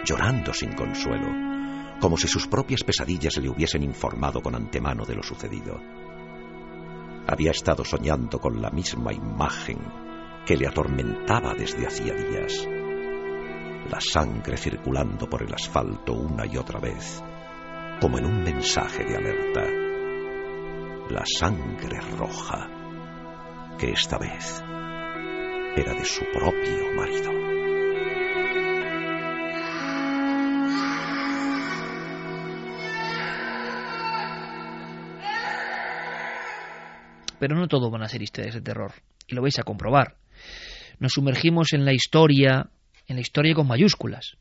llorando sin consuelo, como si sus propias pesadillas le hubiesen informado con antemano de lo sucedido. Había estado soñando con la misma imagen que le atormentaba desde hacía días. La sangre circulando por el asfalto una y otra vez, como en un mensaje de alerta la sangre roja, que esta vez de su propio marido. Pero no todo van a ser historias de terror, y lo vais a comprobar. Nos sumergimos en la historia, en la historia con mayúsculas.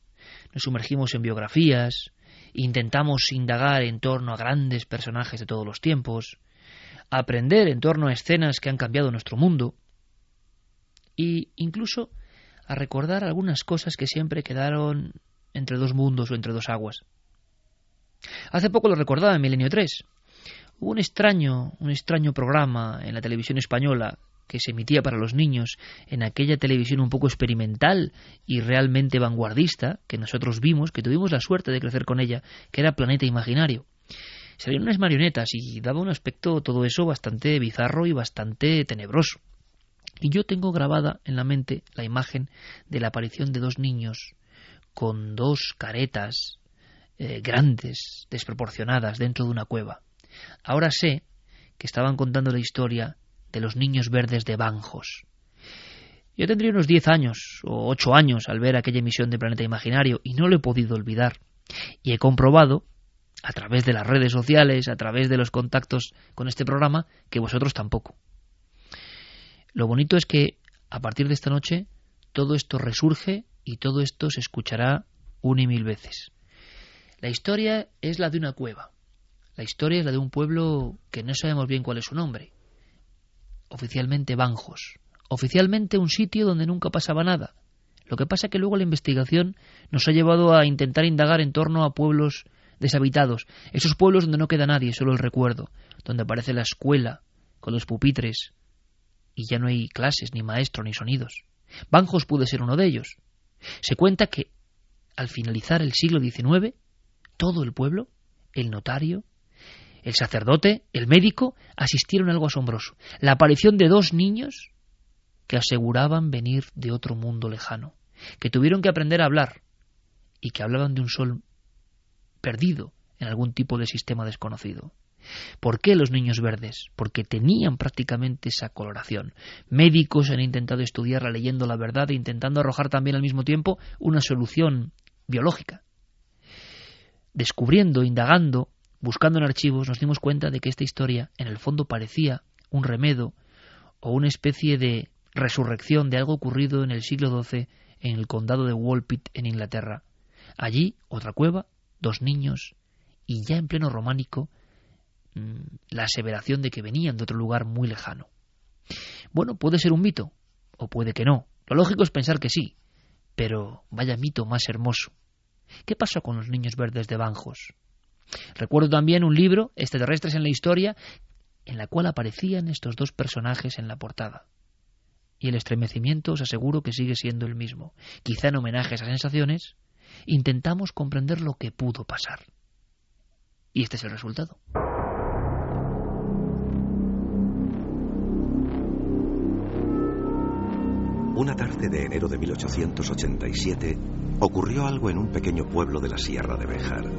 Nos sumergimos en biografías, intentamos indagar en torno a grandes personajes de todos los tiempos, aprender en torno a escenas que han cambiado nuestro mundo e incluso a recordar algunas cosas que siempre quedaron entre dos mundos o entre dos aguas. Hace poco lo recordaba en Milenio 3. Hubo un extraño, un extraño programa en la televisión española que se emitía para los niños en aquella televisión un poco experimental y realmente vanguardista que nosotros vimos, que tuvimos la suerte de crecer con ella, que era Planeta Imaginario salieron unas marionetas y daba un aspecto todo eso bastante bizarro y bastante tenebroso. Y yo tengo grabada en la mente la imagen de la aparición de dos niños con dos caretas eh, grandes, desproporcionadas, dentro de una cueva. Ahora sé que estaban contando la historia de los niños verdes de Banjos. Yo tendría unos diez años o ocho años al ver aquella emisión de Planeta Imaginario y no lo he podido olvidar. Y he comprobado a través de las redes sociales, a través de los contactos con este programa, que vosotros tampoco. Lo bonito es que a partir de esta noche todo esto resurge y todo esto se escuchará una y mil veces. La historia es la de una cueva. La historia es la de un pueblo que no sabemos bien cuál es su nombre. Oficialmente Banjos. Oficialmente un sitio donde nunca pasaba nada. Lo que pasa es que luego la investigación nos ha llevado a intentar indagar en torno a pueblos deshabitados, esos pueblos donde no queda nadie, solo el recuerdo, donde aparece la escuela, con los pupitres, y ya no hay clases, ni maestro, ni sonidos. Banjos puede ser uno de ellos. Se cuenta que, al finalizar el siglo XIX, todo el pueblo, el notario, el sacerdote, el médico, asistieron a algo asombroso. La aparición de dos niños que aseguraban venir de otro mundo lejano, que tuvieron que aprender a hablar y que hablaban de un sol perdido en algún tipo de sistema desconocido. ¿Por qué los niños verdes? Porque tenían prácticamente esa coloración. Médicos han intentado estudiarla leyendo la verdad e intentando arrojar también al mismo tiempo una solución biológica. Descubriendo, indagando, buscando en archivos, nos dimos cuenta de que esta historia en el fondo parecía un remedo o una especie de resurrección de algo ocurrido en el siglo XII en el condado de Walpit en Inglaterra. Allí, otra cueva, dos niños, y ya en pleno románico, la aseveración de que venían de otro lugar muy lejano. Bueno, puede ser un mito, o puede que no. Lo lógico es pensar que sí, pero vaya mito más hermoso. ¿Qué pasó con los niños verdes de Banjos? Recuerdo también un libro, Extraterrestres en la Historia, en la cual aparecían estos dos personajes en la portada. Y el estremecimiento os aseguro que sigue siendo el mismo. Quizá en homenaje a esas sensaciones, intentamos comprender lo que pudo pasar. Y este es el resultado. Una tarde de enero de 1887 ocurrió algo en un pequeño pueblo de la Sierra de Béjar.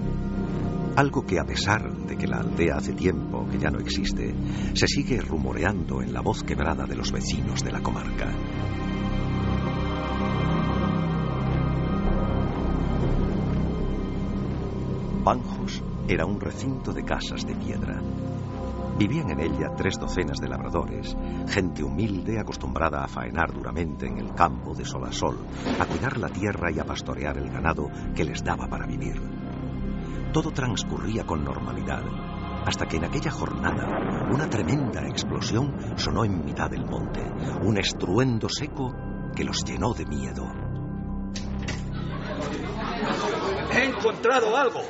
Algo que a pesar de que la aldea hace tiempo que ya no existe, se sigue rumoreando en la voz quebrada de los vecinos de la comarca. Banjos era un recinto de casas de piedra. Vivían en ella tres docenas de labradores, gente humilde acostumbrada a faenar duramente en el campo de sol a sol, a cuidar la tierra y a pastorear el ganado que les daba para vivir. Todo transcurría con normalidad, hasta que en aquella jornada una tremenda explosión sonó en mitad del monte, un estruendo seco que los llenó de miedo. He encontrado algo.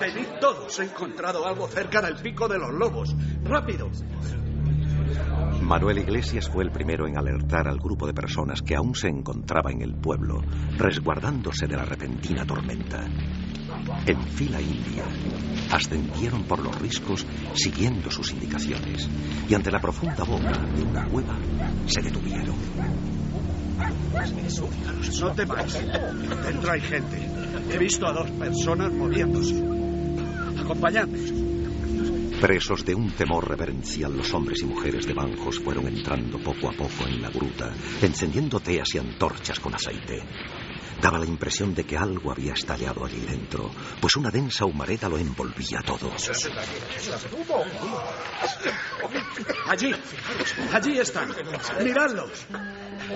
Venid todos, he encontrado algo cerca del pico de los lobos. ¡Rápido! Manuel Iglesias fue el primero en alertar al grupo de personas que aún se encontraba en el pueblo, resguardándose de la repentina tormenta. En fila india, ascendieron por los riscos siguiendo sus indicaciones y ante la profunda boca de una cueva se detuvieron. No temáis. Dentro hay gente. He visto a dos personas moviéndose. Presos de un temor reverencial, los hombres y mujeres de Banjos fueron entrando poco a poco en la gruta, encendiendo teas y antorchas con aceite. Daba la impresión de que algo había estallado allí dentro, pues una densa humareda lo envolvía todo. Allí, allí están. Miradlos.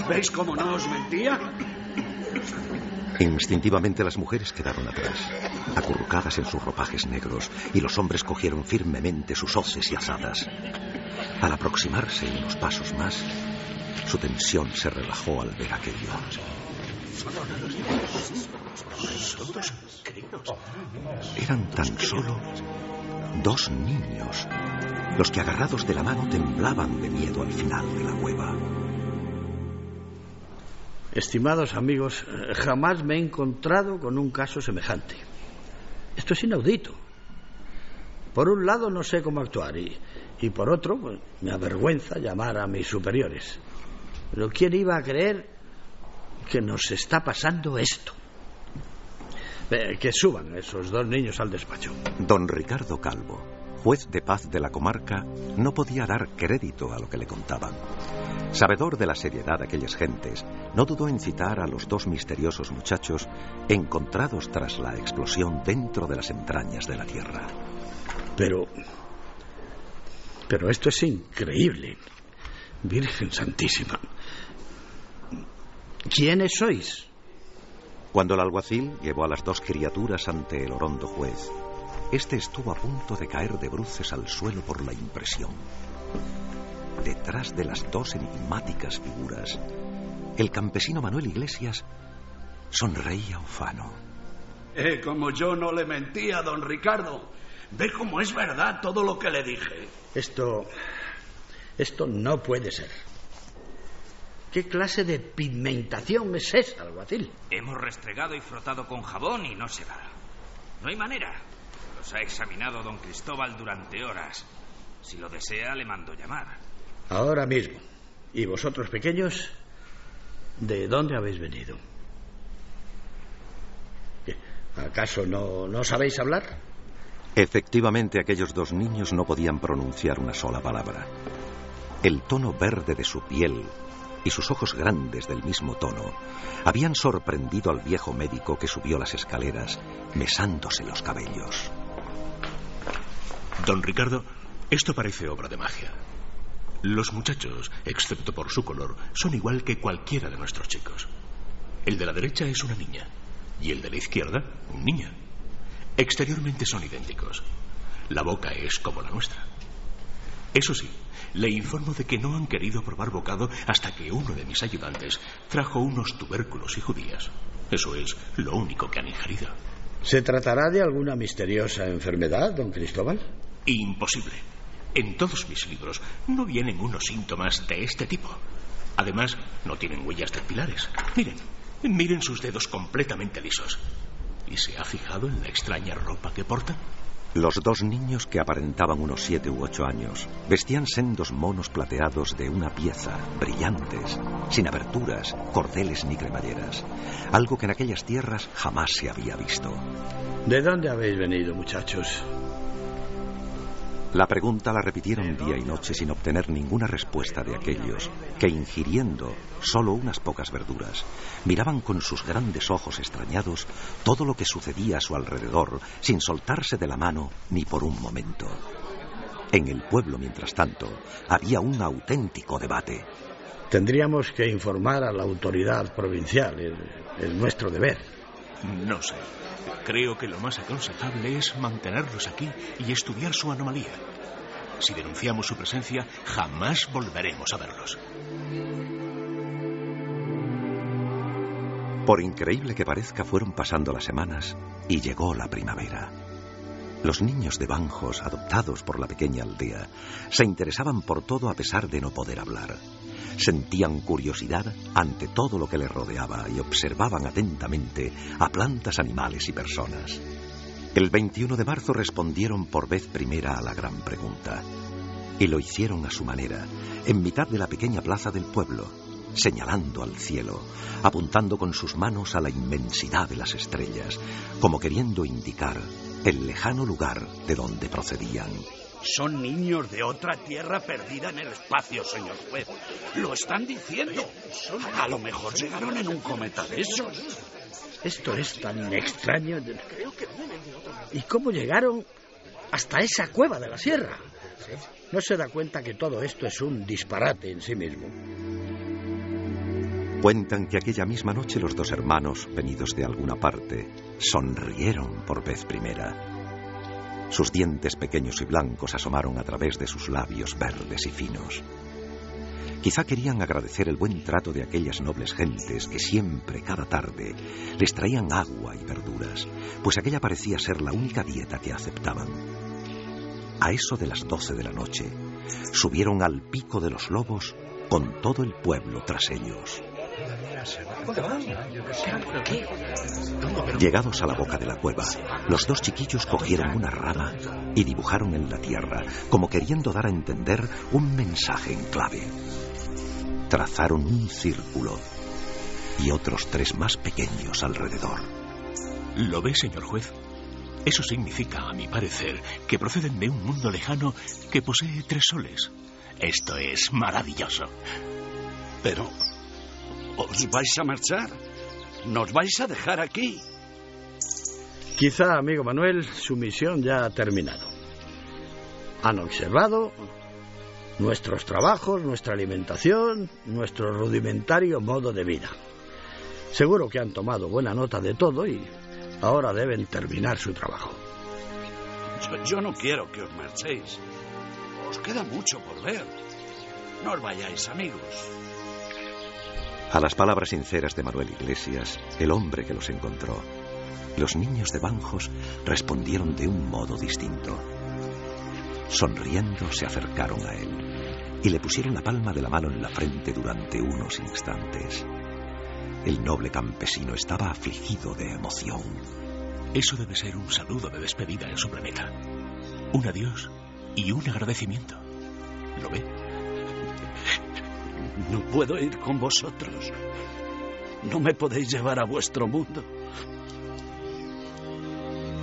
¿Veis cómo no os mentía? Instintivamente las mujeres quedaron atrás, acurrucadas en sus ropajes negros, y los hombres cogieron firmemente sus hoces y azadas. Al aproximarse unos pasos más, su tensión se relajó al ver aquello. Eran tan solo dos niños, los que agarrados de la mano temblaban de miedo al final de la cueva. Estimados amigos, eh, jamás me he encontrado con un caso semejante. Esto es inaudito. Por un lado no sé cómo actuar y, y por otro pues, me avergüenza llamar a mis superiores. Pero ¿quién iba a creer que nos está pasando esto? Que suban esos dos niños al despacho. Don Ricardo Calvo, juez de paz de la comarca, no podía dar crédito a lo que le contaban. Sabedor de la seriedad de aquellas gentes, no dudó en citar a los dos misteriosos muchachos encontrados tras la explosión dentro de las entrañas de la Tierra. Pero... Pero esto es increíble. Virgen Santísima. ¿Quiénes sois? Cuando el alguacil llevó a las dos criaturas ante el orondo juez, este estuvo a punto de caer de bruces al suelo por la impresión. Detrás de las dos enigmáticas figuras, el campesino Manuel Iglesias sonreía ufano. Eh, como yo no le mentía a don Ricardo. Ve cómo es verdad todo lo que le dije. Esto. Esto no puede ser. ¿Qué clase de pigmentación es esa, alguacil? Hemos restregado y frotado con jabón y no se va. No hay manera. Los ha examinado don Cristóbal durante horas. Si lo desea, le mando llamar. Ahora mismo. ¿Y vosotros, pequeños? ¿De dónde habéis venido? ¿Acaso no, no sabéis hablar? Efectivamente, aquellos dos niños no podían pronunciar una sola palabra. El tono verde de su piel y sus ojos grandes del mismo tono habían sorprendido al viejo médico que subió las escaleras mesándose los cabellos. Don Ricardo, esto parece obra de magia. Los muchachos, excepto por su color, son igual que cualquiera de nuestros chicos. El de la derecha es una niña y el de la izquierda un niño. Exteriormente son idénticos. La boca es como la nuestra. Eso sí, le informo de que no han querido probar bocado hasta que uno de mis ayudantes trajo unos tubérculos y judías. Eso es lo único que han ingerido. ¿Se tratará de alguna misteriosa enfermedad, don Cristóbal? Imposible. En todos mis libros no vienen unos síntomas de este tipo. Además, no tienen huellas dactilares. Miren, miren sus dedos completamente lisos. ¿Y se ha fijado en la extraña ropa que portan? Los dos niños, que aparentaban unos siete u ocho años, vestían sendos monos plateados de una pieza, brillantes, sin aberturas, cordeles ni cremalleras, algo que en aquellas tierras jamás se había visto. ¿De dónde habéis venido, muchachos? La pregunta la repitieron día y noche sin obtener ninguna respuesta de aquellos que, ingiriendo solo unas pocas verduras, miraban con sus grandes ojos extrañados todo lo que sucedía a su alrededor sin soltarse de la mano ni por un momento. En el pueblo, mientras tanto, había un auténtico debate. Tendríamos que informar a la autoridad provincial. Es nuestro deber. No sé. Creo que lo más aconsejable es mantenerlos aquí y estudiar su anomalía. Si denunciamos su presencia, jamás volveremos a verlos. Por increíble que parezca, fueron pasando las semanas y llegó la primavera. Los niños de Banjos, adoptados por la pequeña aldea, se interesaban por todo a pesar de no poder hablar. Sentían curiosidad ante todo lo que les rodeaba y observaban atentamente a plantas, animales y personas. El 21 de marzo respondieron por vez primera a la gran pregunta. Y lo hicieron a su manera, en mitad de la pequeña plaza del pueblo, señalando al cielo, apuntando con sus manos a la inmensidad de las estrellas, como queriendo indicar el lejano lugar de donde procedían. Son niños de otra tierra perdida en el espacio, señor juez. Lo están diciendo. A lo mejor llegaron en un cometa de esos. Esto es tan extraño. ¿Y cómo llegaron hasta esa cueva de la sierra? ¿No se da cuenta que todo esto es un disparate en sí mismo? Cuentan que aquella misma noche los dos hermanos, venidos de alguna parte, sonrieron por vez primera. Sus dientes pequeños y blancos asomaron a través de sus labios verdes y finos. Quizá querían agradecer el buen trato de aquellas nobles gentes que siempre, cada tarde, les traían agua y verduras, pues aquella parecía ser la única dieta que aceptaban. A eso de las doce de la noche, subieron al pico de los lobos con todo el pueblo tras ellos. Llegados a la boca de la cueva, los dos chiquillos cogieron una rama y dibujaron en la tierra, como queriendo dar a entender un mensaje en clave. Trazaron un círculo y otros tres más pequeños alrededor. ¿Lo ve, señor juez? Eso significa, a mi parecer, que proceden de un mundo lejano que posee tres soles. Esto es maravilloso. Pero, ¿os vais a marchar? ¿Nos vais a dejar aquí? Quizá, amigo Manuel, su misión ya ha terminado. Han observado nuestros trabajos, nuestra alimentación, nuestro rudimentario modo de vida. Seguro que han tomado buena nota de todo y ahora deben terminar su trabajo. Yo, yo no quiero que os marchéis. Os queda mucho por ver. No os vayáis, amigos. A las palabras sinceras de Manuel Iglesias, el hombre que los encontró, los niños de Banjos respondieron de un modo distinto. Sonriendo se acercaron a él y le pusieron la palma de la mano en la frente durante unos instantes. El noble campesino estaba afligido de emoción. Eso debe ser un saludo de despedida en su planeta. Un adiós y un agradecimiento. ¿Lo ve? No puedo ir con vosotros. No me podéis llevar a vuestro mundo.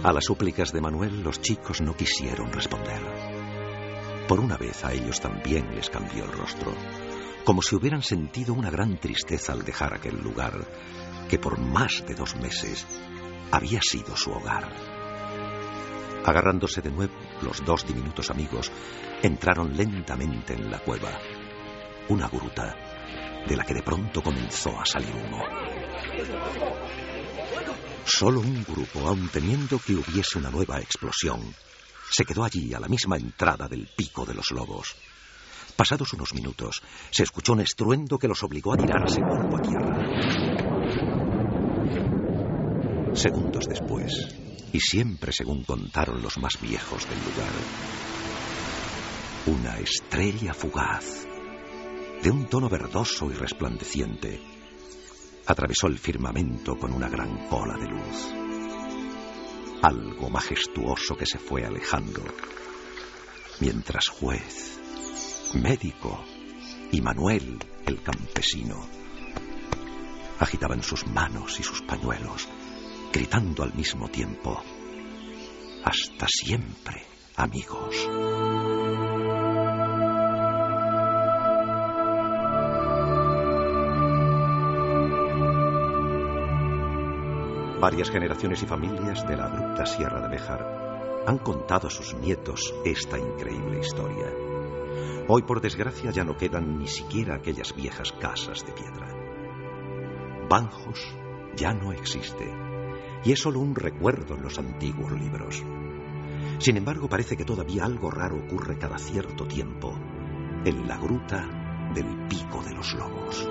A las súplicas de Manuel los chicos no quisieron responder. Por una vez a ellos también les cambió el rostro, como si hubieran sentido una gran tristeza al dejar aquel lugar que por más de dos meses había sido su hogar. Agarrándose de nuevo, los dos diminutos amigos entraron lentamente en la cueva, una gruta de la que de pronto comenzó a salir humo. Solo un grupo, aun temiendo que hubiese una nueva explosión, se quedó allí a la misma entrada del pico de los lobos. Pasados unos minutos, se escuchó un estruendo que los obligó a tirarse cuerpo a tierra. Segundos después, y siempre según contaron los más viejos del lugar, una estrella fugaz, de un tono verdoso y resplandeciente, atravesó el firmamento con una gran cola de luz. Algo majestuoso que se fue alejando, mientras juez, médico y Manuel, el campesino, agitaban sus manos y sus pañuelos, gritando al mismo tiempo, hasta siempre, amigos. Varias generaciones y familias de la abrupta Sierra de Béjar han contado a sus nietos esta increíble historia. Hoy, por desgracia, ya no quedan ni siquiera aquellas viejas casas de piedra. Banjos ya no existe y es solo un recuerdo en los antiguos libros. Sin embargo, parece que todavía algo raro ocurre cada cierto tiempo en la gruta del Pico de los Lobos.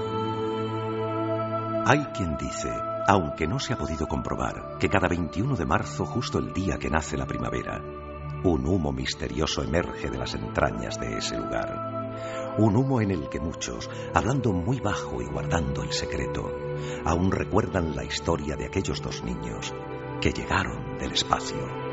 Hay quien dice, aunque no se ha podido comprobar, que cada 21 de marzo, justo el día que nace la primavera, un humo misterioso emerge de las entrañas de ese lugar. Un humo en el que muchos, hablando muy bajo y guardando el secreto, aún recuerdan la historia de aquellos dos niños que llegaron del espacio